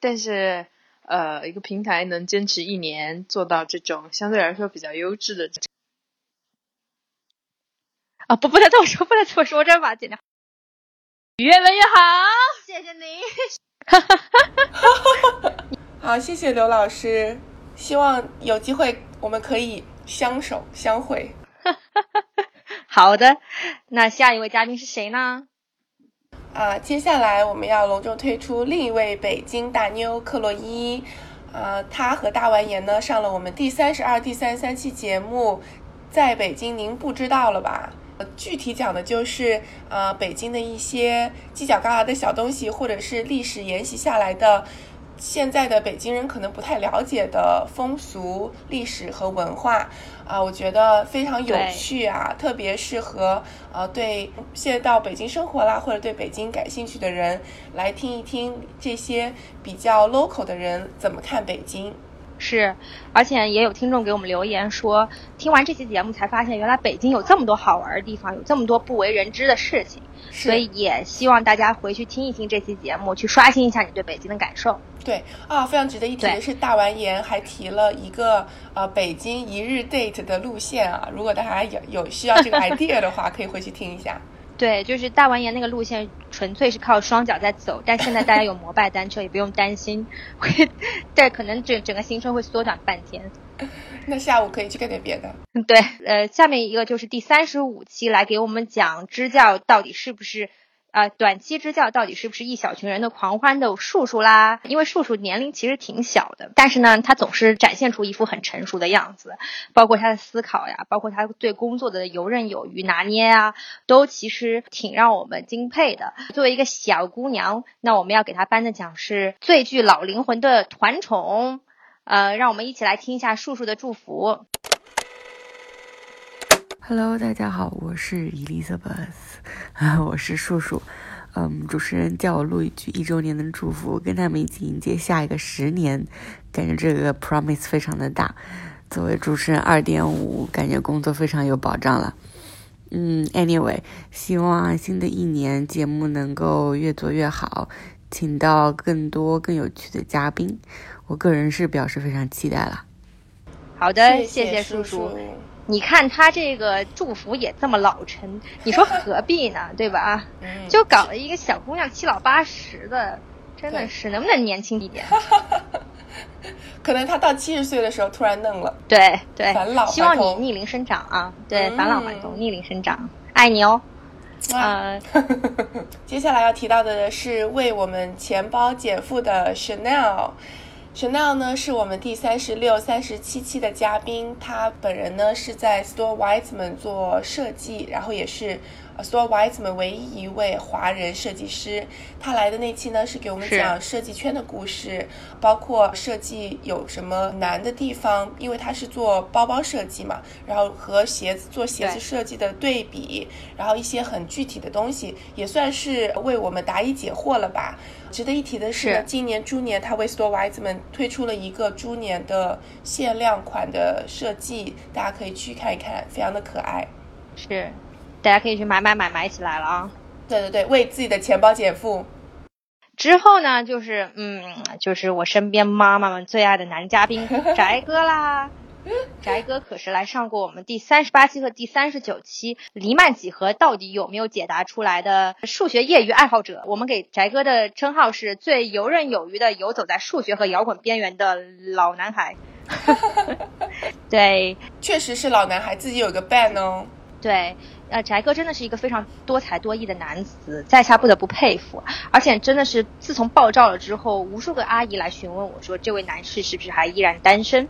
但是呃，一个平台能坚持一年做到这种相对来说比较优质的，啊不不能这么说，不能这么说，我这把剪掉。越来越好，谢谢您。好，谢谢刘老师。希望有机会我们可以相守相会。好的，那下一位嘉宾是谁呢？啊，接下来我们要隆重推出另一位北京大妞克洛伊。啊，她和大完颜呢上了我们第三十二、第三十三期节目，在北京您不知道了吧？具体讲的就是，呃，北京的一些犄角旮旯的小东西，或者是历史沿袭下来的，现在的北京人可能不太了解的风俗、历史和文化，啊，我觉得非常有趣啊，特别适合呃对现在到北京生活啦，或者对北京感兴趣的人来听一听这些比较 local 的人怎么看北京。是，而且也有听众给我们留言说，听完这期节目才发现，原来北京有这么多好玩的地方，有这么多不为人知的事情。所以也希望大家回去听一听这期节目，去刷新一下你对北京的感受。对啊，非常值得一提的是，大完颜还提了一个呃北京一日 date 的路线啊，如果大家有有需要这个 idea 的话，可以回去听一下。对，就是大完颜那个路线，纯粹是靠双脚在走。但现在大家有摩拜单车，也不用担心会，对可能整整个行程会缩短半天。那下午可以去干点别的。对，呃，下面一个就是第三十五期来给我们讲支教到底是不是。呃，短期支教到底是不是一小群人的狂欢的术数啦？因为术数年龄其实挺小的，但是呢，他总是展现出一副很成熟的样子，包括他的思考呀，包括他对工作的游刃有余拿捏啊，都其实挺让我们敬佩的。作为一个小姑娘，那我们要给她颁的奖是最具老灵魂的团宠呃，让我们一起来听一下树树的祝福。Hello，大家好，我是 Elizabeth，我是树树。嗯，主持人叫我录一句一周年的祝福，跟他们一起迎接下一个十年，感觉这个 promise 非常的大。作为主持人二点五，感觉工作非常有保障了。嗯，Anyway，希望新的一年节目能够越做越好，请到更多更有趣的嘉宾，我个人是表示非常期待了。好的，谢谢叔叔。你看他这个祝福也这么老成，你说何必呢？对吧？就搞了一个小姑娘七老八十的，真的是能不能年轻一点？可能他到七十岁的时候突然嫩了。对对，返老希望你逆龄生长啊！对，返老还童，逆龄生长，爱你哦。啊，接下来要提到的是为我们钱包减负的 Chanel。Chanel 呢是我们第三十六、三十七期的嘉宾，他本人呢是在 Store Weitzman 做设计，然后也是 Store Weitzman 唯一一位华人设计师。他来的那期呢是给我们讲设计圈的故事，包括设计有什么难的地方，因为他是做包包设计嘛，然后和鞋子做鞋子设计的对比，然后一些很具体的东西，也算是为我们答疑解惑了吧。值得一提的是，今年猪年他为 Store Weitzman 推出了一个猪年的限量款的设计，大家可以去看一看，非常的可爱。是，大家可以去买买买买起来了啊！对对对，为自己的钱包减负。之后呢，就是嗯，就是我身边妈妈们最爱的男嘉宾 翟哥啦。翟哥可是来上过我们第三十八期和第三十九期黎曼几何到底有没有解答出来的数学业余爱好者。我们给翟哥的称号是最游刃有余的游走在数学和摇滚边缘的老男孩。对，确实是老男孩，自己有个 band 哦。对，呃，翟哥真的是一个非常多才多艺的男子，在下不得不佩服。而且真的是自从爆照了之后，无数个阿姨来询问我说，这位男士是不是还依然单身？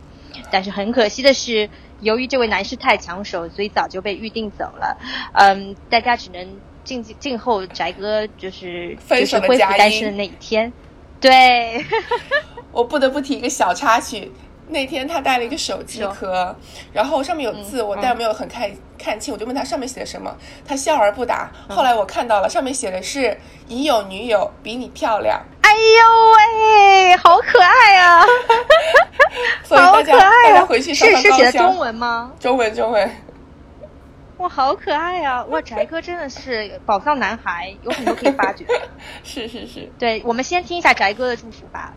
但是很可惜的是，由于这位男士太抢手，所以早就被预定走了。嗯，大家只能静静静候宅哥就是就是恢复单身的那一天。对，我不得不提一个小插曲。那天他带了一个手机壳，然后上面有字，我但没有很看看清，我就问他上面写的什么，他笑而不答。后来我看到了，上面写的是“已有女友，比你漂亮”。哎呦喂，好可爱啊！好可爱啊！回去是是写的中文吗？中文中文。哇，好可爱啊！哇，宅哥真的是宝藏男孩，有很多可以发掘。是是是，对，我们先听一下宅哥的祝福吧。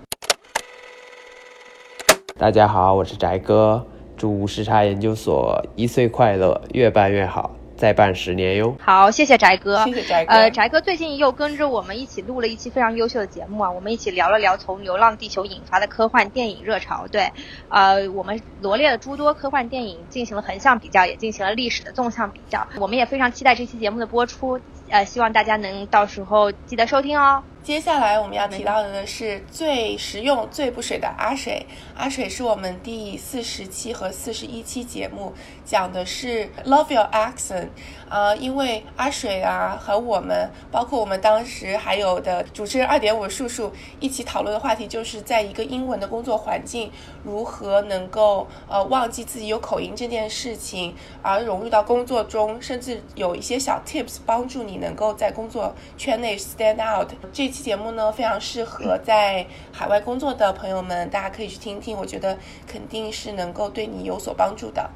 大家好，我是翟哥，祝无时差研究所一岁快乐，越办越好。再办十年哟！好，谢谢翟哥。谢谢翟哥。呃，翟哥最近又跟着我们一起录了一期非常优秀的节目啊，我们一起聊了聊从《流浪地球》引发的科幻电影热潮。对，呃，我们罗列了诸多科幻电影，进行了横向比较，也进行了历史的纵向比较。我们也非常期待这期节目的播出，呃，希望大家能到时候记得收听哦。接下来我们要提到的呢是最实用、最不水的阿水。阿水是我们第四十期和四十一期节目讲的是 Love Your Accent。啊，因为阿水啊和我们，包括我们当时还有的主持人二点五叔叔一起讨论的话题，就是在一个英文的工作环境，如何能够呃忘记自己有口音这件事情，而融入到工作中，甚至有一些小 tips 帮助你能够在工作圈内 stand out。这期节目呢，非常适合在海外工作的朋友们，大家可以去听听，我觉得肯定是能够对你有所帮助的。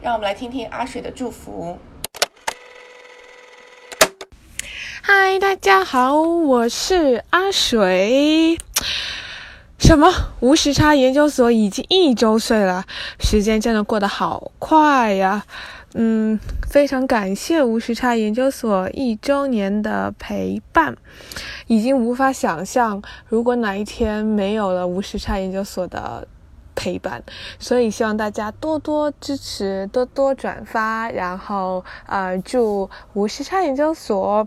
让我们来听听阿水的祝福。嗨，大家好，我是阿水。什么？无时差研究所已经一周岁了，时间真的过得好快呀！嗯，非常感谢无时差研究所一周年的陪伴，已经无法想象如果哪一天没有了无时差研究所的陪伴，所以希望大家多多支持，多多转发，然后呃，祝无时差研究所。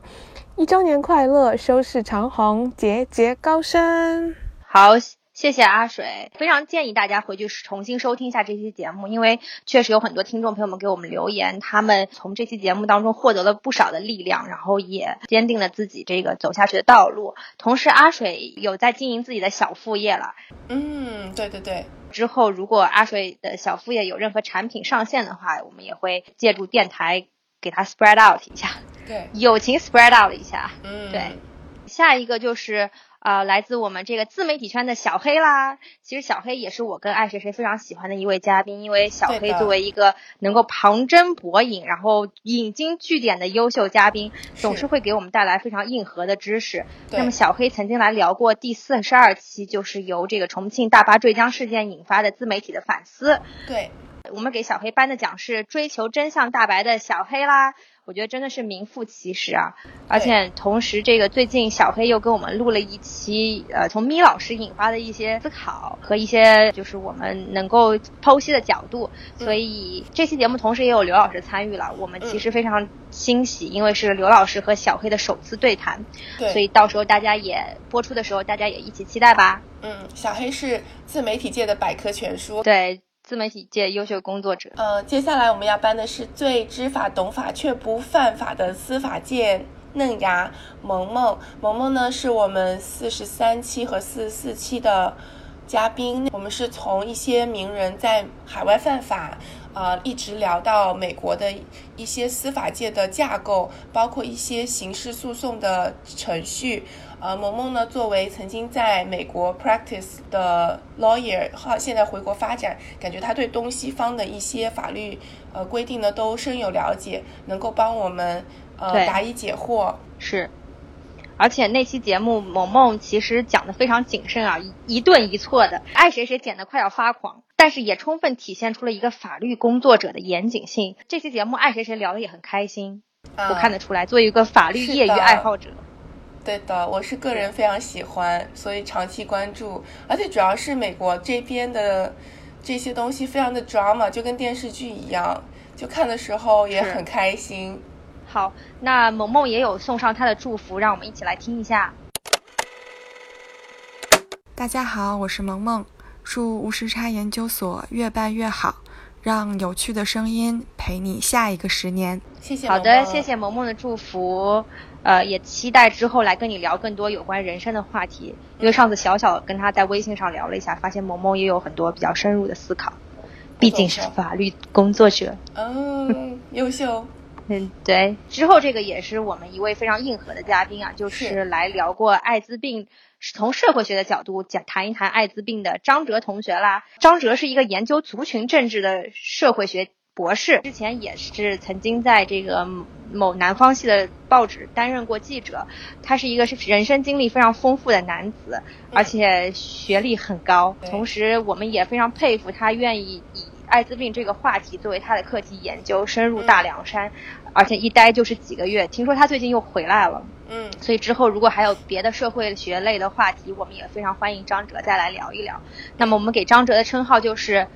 一周年快乐，收视长虹，节节高升。好，谢谢阿水，非常建议大家回去重新收听一下这期节目，因为确实有很多听众朋友们给我们留言，他们从这期节目当中获得了不少的力量，然后也坚定了自己这个走下去的道路。同时，阿水有在经营自己的小副业了。嗯，对对对。之后如果阿水的小副业有任何产品上线的话，我们也会借助电台给它 spread out 一下，对，友情 spread out 一下，嗯，对。下一个就是啊，来自我们这个自媒体圈的小黑啦。其实小黑也是我跟爱谁谁非常喜欢的一位嘉宾，因为小黑作为一个能够旁征博引，然后引经据典的优秀嘉宾，总是会给我们带来非常硬核的知识。那么小黑曾经来聊过第四十二期，就是由这个重庆大巴坠江事件引发的自媒体的反思。对，我们给小黑颁的奖是追求真相大白的小黑啦。我觉得真的是名副其实啊！而且同时，这个最近小黑又跟我们录了一期，呃，从咪老师引发的一些思考和一些就是我们能够剖析的角度。所以这期节目同时也有刘老师参与了，我们其实非常欣喜，因为是刘老师和小黑的首次对谈。对，所以到时候大家也播出的时候，大家也一起期待吧。嗯，小黑是自媒体界的百科全书。对。自媒体界优秀工作者。呃，接下来我们要颁的是最知法懂法却不犯法的司法界嫩芽萌萌。萌萌呢，是我们四十三期和四十四期的嘉宾。我们是从一些名人在海外犯法，呃，一直聊到美国的一些司法界的架构，包括一些刑事诉讼的程序。呃，萌萌呢，作为曾经在美国 practice 的 lawyer，哈，现在回国发展，感觉他对东西方的一些法律呃规定呢都深有了解，能够帮我们呃答疑解惑。是，而且那期节目萌萌其实讲的非常谨慎啊，一顿一错的，爱谁谁剪的快要发狂，但是也充分体现出了一个法律工作者的严谨性。这期节目爱谁谁聊的也很开心，我看得出来，作为一个法律业余爱好者。对的，我是个人非常喜欢，所以长期关注，而且主要是美国这边的这些东西非常的 drama，就跟电视剧一样，就看的时候也很开心。好，那萌萌也有送上她的祝福，让我们一起来听一下。大家好，我是萌萌，祝无时差研究所越办越好，让有趣的声音陪你下一个十年。谢谢。好的，谢谢萌萌的祝福。呃，也期待之后来跟你聊更多有关人生的话题，因为上次小小跟他在微信上聊了一下，发现萌萌也有很多比较深入的思考，毕竟是法律工作者。嗯，优秀。嗯，对。之后这个也是我们一位非常硬核的嘉宾啊，就是来聊过艾滋病，是从社会学的角度讲谈一谈艾滋病的张哲同学啦。张哲是一个研究族群政治的社会学博士，之前也是曾经在这个。某南方系的报纸担任过记者，他是一个是人生经历非常丰富的男子，而且学历很高。同时，我们也非常佩服他愿意以艾滋病这个话题作为他的课题研究，深入大凉山，而且一待就是几个月。听说他最近又回来了，嗯，所以之后如果还有别的社会学类的话题，我们也非常欢迎张哲再来聊一聊。那么我们给张哲的称号就是。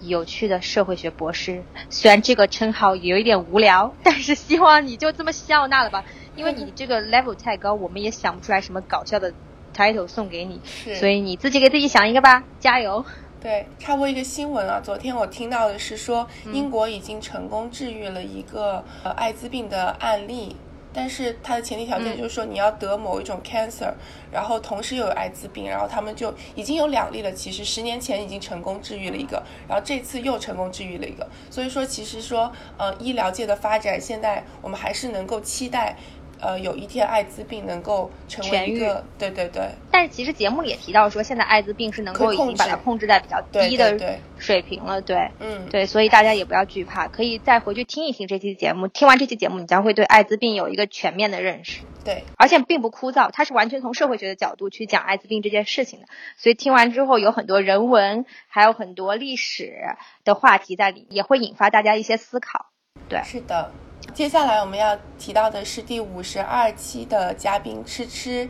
有趣的社会学博士，虽然这个称号有一点无聊，但是希望你就这么笑纳了吧，因为你这个 level 太高，我们也想不出来什么搞笑的 title 送给你，所以你自己给自己想一个吧，加油。对，插播一个新闻啊，昨天我听到的是说，英国已经成功治愈了一个呃艾滋病的案例。但是它的前提条件就是说你要得某一种 cancer，然后同时又有艾滋病，然后他们就已经有两例了。其实十年前已经成功治愈了一个，然后这次又成功治愈了一个。所以说，其实说呃医疗界的发展，现在我们还是能够期待。呃，有一天艾滋病能够成为一个，对对对。但是其实节目里也提到说，现在艾滋病是能够已经把它控制在比较低的水平了，对，嗯，对，所以大家也不要惧怕，可以再回去听一听这期节目。听完这期节目，你将会对艾滋病有一个全面的认识。对，而且并不枯燥，它是完全从社会学的角度去讲艾滋病这件事情的，所以听完之后有很多人文，还有很多历史的话题在里，也会引发大家一些思考。对，是的。接下来我们要提到的是第五十二期的嘉宾吃吃。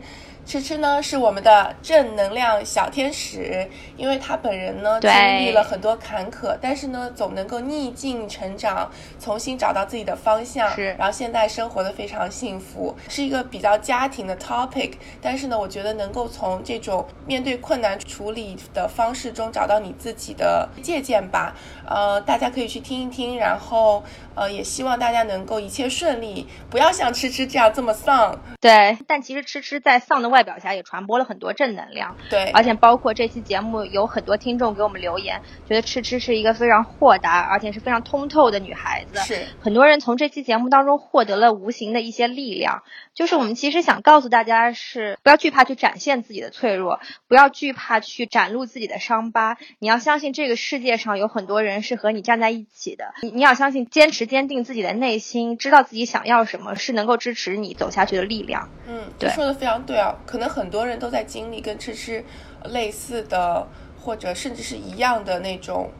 吃吃呢是我们的正能量小天使，因为他本人呢经历了很多坎坷，但是呢总能够逆境成长，重新找到自己的方向，是，然后现在生活的非常幸福，是一个比较家庭的 topic，但是呢我觉得能够从这种面对困难处理的方式中找到你自己的借鉴吧，呃大家可以去听一听，然后呃也希望大家能够一切顺利，不要像吃吃这样这么丧，对，但其实吃吃在丧的外。外表下也传播了很多正能量。对，而且包括这期节目有很多听众给我们留言，觉得吃吃是一个非常豁达而且是非常通透的女孩子。是，很多人从这期节目当中获得了无形的一些力量。就是我们其实想告诉大家是，不要惧怕去展现自己的脆弱，不要惧怕去展露自己的伤疤。你要相信这个世界上有很多人是和你站在一起的。你你要相信，坚持坚定自己的内心，知道自己想要什么，是能够支持你走下去的力量。嗯，对，说的非常对啊。可能很多人都在经历跟吃吃类似的，或者甚至是一样的那种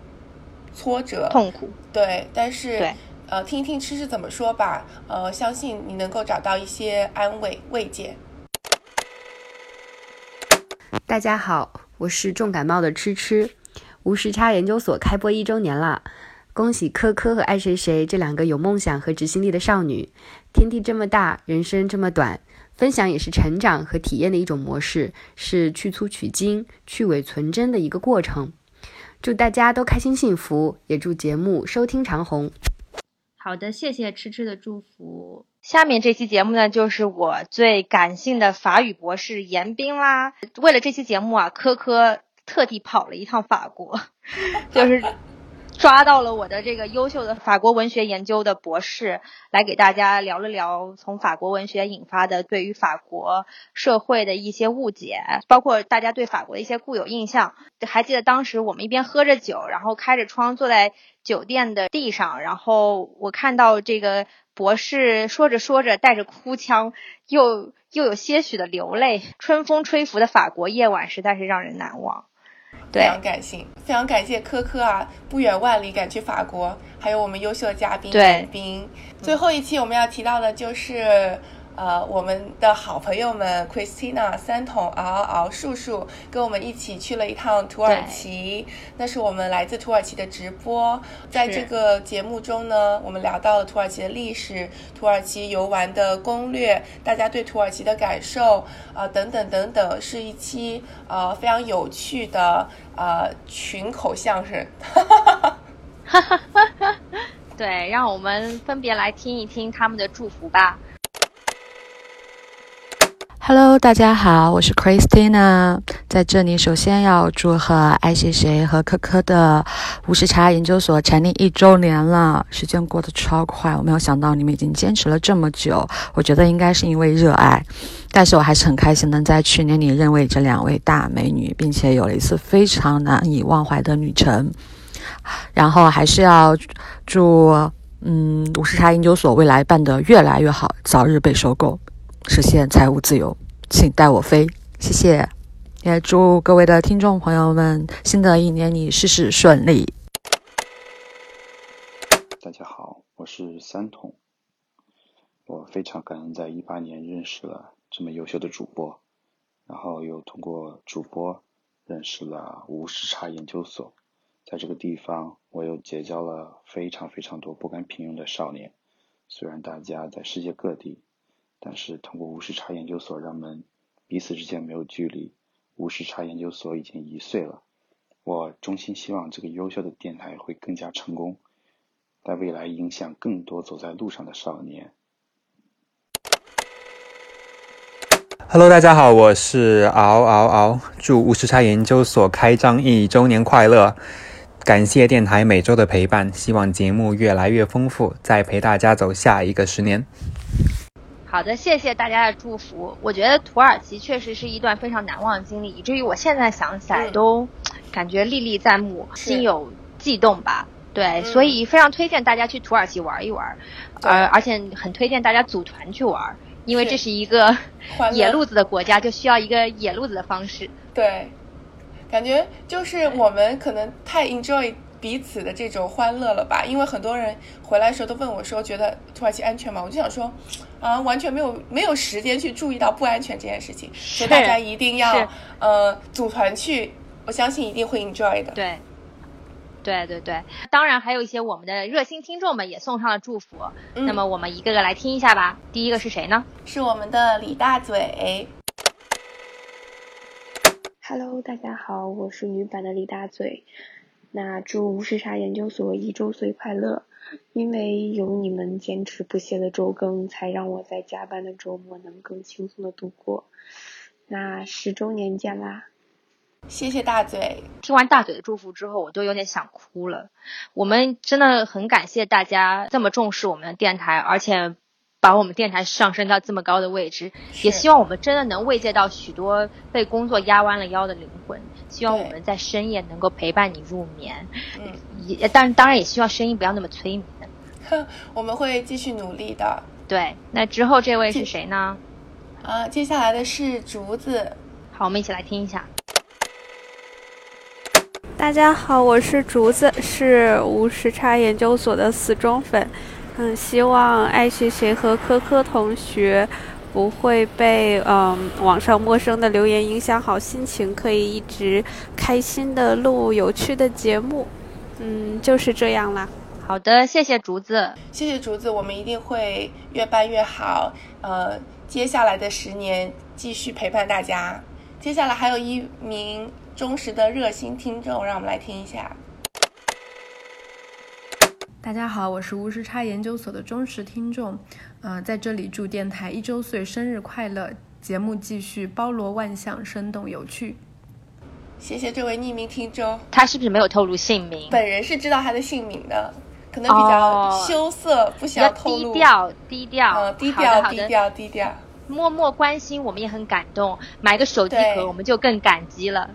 挫折、痛苦。对，但是对。呃，听一听吃吃怎么说吧。呃，相信你能够找到一些安慰慰藉。大家好，我是重感冒的吃吃。无时差研究所开播一周年了，恭喜科科和爱谁谁这两个有梦想和执行力的少女。天地这么大，人生这么短，分享也是成长和体验的一种模式，是去粗取精、去伪存真的一个过程。祝大家都开心幸福，也祝节目收听长虹。好的，谢谢吃吃的祝福。下面这期节目呢，就是我最感性的法语博士严斌啦。为了这期节目啊，科科特地跑了一趟法国，就是抓到了我的这个优秀的法国文学研究的博士，来给大家聊了聊从法国文学引发的对于法国社会的一些误解，包括大家对法国的一些固有印象。还记得当时我们一边喝着酒，然后开着窗坐在。酒店的地上，然后我看到这个博士说着说着带着哭腔，又又有些许的流泪。春风吹拂的法国夜晚实在是让人难忘。非常感性，非常感谢科科啊，不远万里赶去法国，还有我们优秀的嘉宾严斌。最后一期我们要提到的就是。呃，我们的好朋友们 Christina、三桶、嗷嗷嗷、树树跟我们一起去了一趟土耳其，那是我们来自土耳其的直播。在这个节目中呢，我们聊到了土耳其的历史、土耳其游玩的攻略，大家对土耳其的感受啊，等等等等，是一期呃非常有趣的呃群口相声。对，让我们分别来听一听他们的祝福吧。Hello，大家好，我是 Christina，在这里首先要祝贺爱谁谁和科科的无时差研究所成立一周年了，时间过得超快，我没有想到你们已经坚持了这么久，我觉得应该是因为热爱，但是我还是很开心能在去年里认为这两位大美女，并且有了一次非常难以忘怀的旅程，然后还是要祝嗯无时差研究所未来办得越来越好，早日被收购。实现财务自由，请带我飞，谢谢！也祝各位的听众朋友们，新的一年里事事顺利。大家好，我是三桶，我非常感恩在一八年认识了这么优秀的主播，然后又通过主播认识了无时差研究所，在这个地方，我又结交了非常非常多不甘平庸的少年，虽然大家在世界各地。但是通过无时差研究所，让们彼此之间没有距离。无时差研究所已经一岁了，我衷心希望这个优秀的电台会更加成功，在未来影响更多走在路上的少年。Hello，大家好，我是嗷嗷嗷，祝无时差研究所开张一周年快乐！感谢电台每周的陪伴，希望节目越来越丰富，再陪大家走下一个十年。好的，谢谢大家的祝福。我觉得土耳其确实是一段非常难忘的经历，以至于我现在想起来都感觉历历在目，心有悸动吧。对，所以非常推荐大家去土耳其玩一玩，而而且很推荐大家组团去玩，因为这是一个 野路子的国家，就需要一个野路子的方式。对，感觉就是我们可能太 enjoy。彼此的这种欢乐了吧？因为很多人回来的时候都问我说：“觉得土耳其安全吗？”我就想说，啊，完全没有没有时间去注意到不安全这件事情，所以大家一定要呃组团去，我相信一定会 enjoy 的。对，对对对，当然还有一些我们的热心听众们也送上了祝福，那么我们一个个来听一下吧。第一个是谁呢？是我们的李大嘴。Hello，大家好，我是女版的李大嘴。那祝无时差研究所一周岁快乐！因为有你们坚持不懈的周更，才让我在加班的周末能更轻松的度过。那十周年见啦！谢谢大嘴。听完大嘴的祝福之后，我都有点想哭了。我们真的很感谢大家这么重视我们的电台，而且把我们电台上升到这么高的位置。也希望我们真的能慰藉到许多被工作压弯了腰的灵魂。希望我们在深夜能够陪伴你入眠。嗯，也但当然也希望声音不要那么催眠。我们会继续努力的。对，那之后这位是谁呢？啊，接下来的是竹子。好，我们一起来听一下。大家好，我是竹子，是无时差研究所的死忠粉。嗯，希望爱谁谁和科科同学不会被嗯网上陌生的留言影响好心情，可以一直开心的录有趣的节目。嗯，就是这样啦。好的，谢谢竹子，谢谢竹子，我们一定会越办越好。呃，接下来的十年继续陪伴大家。接下来还有一名。忠实的热心听众，让我们来听一下。大家好，我是无时差研究所的忠实听众，呃，在这里祝电台一周岁生日快乐，节目继续包罗万象，生动有趣。谢谢这位匿名听众，他是不是没有透露姓名？本人是知道他的姓名的，可能比较羞涩，不想透露。低调，低调，嗯，低调，低调，低调。默默关心，我们也很感动。买个手机壳，我们就更感激了。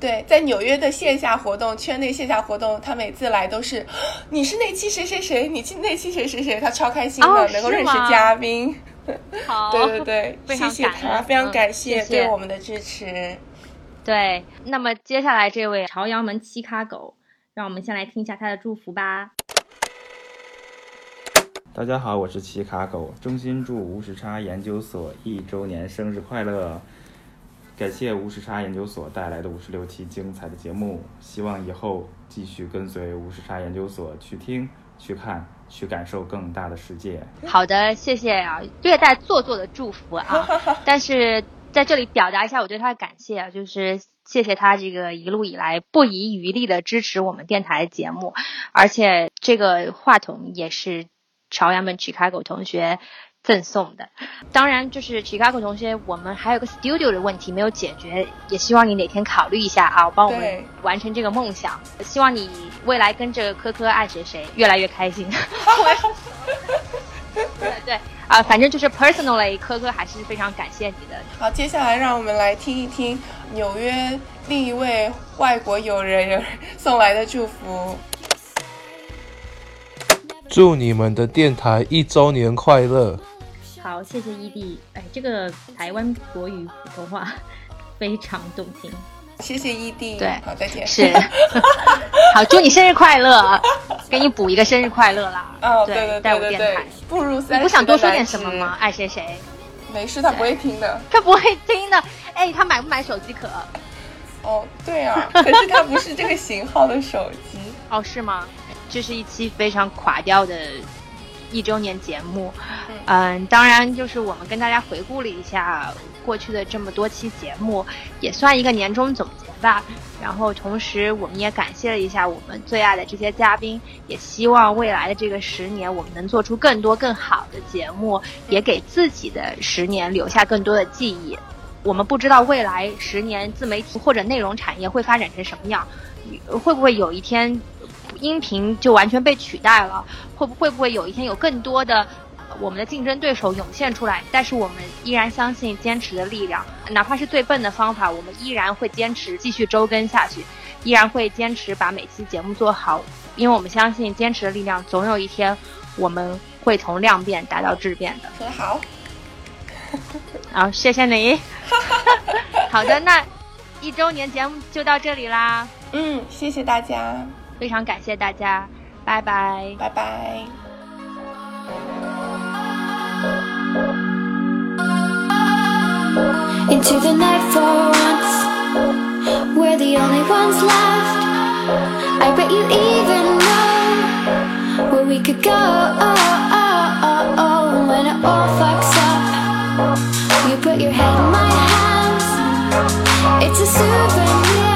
对，在纽约的线下活动，圈内线下活动，他每次来都是，你是那期谁谁谁，你去那期谁谁谁，他超开心的，能够认识嘉宾。好，对对对，谢谢他，非常感谢对我们的支持。对，那么接下来这位朝阳门七卡狗，让我们先来听一下他的祝福吧。大家好，我是七卡狗，衷心祝无时差研究所一周年生日快乐。感谢无时差研究所带来的五十六期精彩的节目，希望以后继续跟随无时差研究所去听、去看、去感受更大的世界。好的，谢谢啊，略带做作的祝福啊，但是在这里表达一下我对他的感谢啊，就是谢谢他这个一路以来不遗余力的支持我们电台节目，而且这个话筒也是朝阳门 Chicago 同学。赠送的，当然就是 Chicago 同学，我们还有个 studio 的问题没有解决，也希望你哪天考虑一下啊，帮我们完成这个梦想。希望你未来跟着科科爱谁谁越来越开心。对对啊，反正就是 personally，科科还是非常感谢你的。好，接下来让我们来听一听纽约另一位外国友人送来的祝福。祝你们的电台一周年快乐！好，谢谢伊弟。哎，这个台湾国语普通话 非常动听。谢谢伊弟。对，好，再见。是。好，祝你生日快乐！给你补一个生日快乐啦。哦，对对对对对。步入三，你不想多说点什么吗？爱谁谁。没事，他不会听的。他不会听的。哎，他买不买手机壳？哦，对啊。可是他不是这个型号的手机。哦，是吗？这是一期非常垮掉的。一周年节目，嗯，当然就是我们跟大家回顾了一下过去的这么多期节目，也算一个年终总结吧。然后同时我们也感谢了一下我们最爱的这些嘉宾，也希望未来的这个十年我们能做出更多更好的节目，也给自己的十年留下更多的记忆。我们不知道未来十年自媒体或者内容产业会发展成什么样，会不会有一天？音频就完全被取代了，会不会不会有一天有更多的我们的竞争对手涌现出来？但是我们依然相信坚持的力量，哪怕是最笨的方法，我们依然会坚持继续周更下去，依然会坚持把每期节目做好，因为我们相信坚持的力量，总有一天我们会从量变达到质变的。很好，好，谢谢你。好的，那一周年节目就到这里啦。嗯，谢谢大家。非常感谢大家，拜拜，拜拜。Into the night for once, we're the only ones left. I bet you even know where we could go. When it all fucks up, you put your head in my hands. It's a souvenir.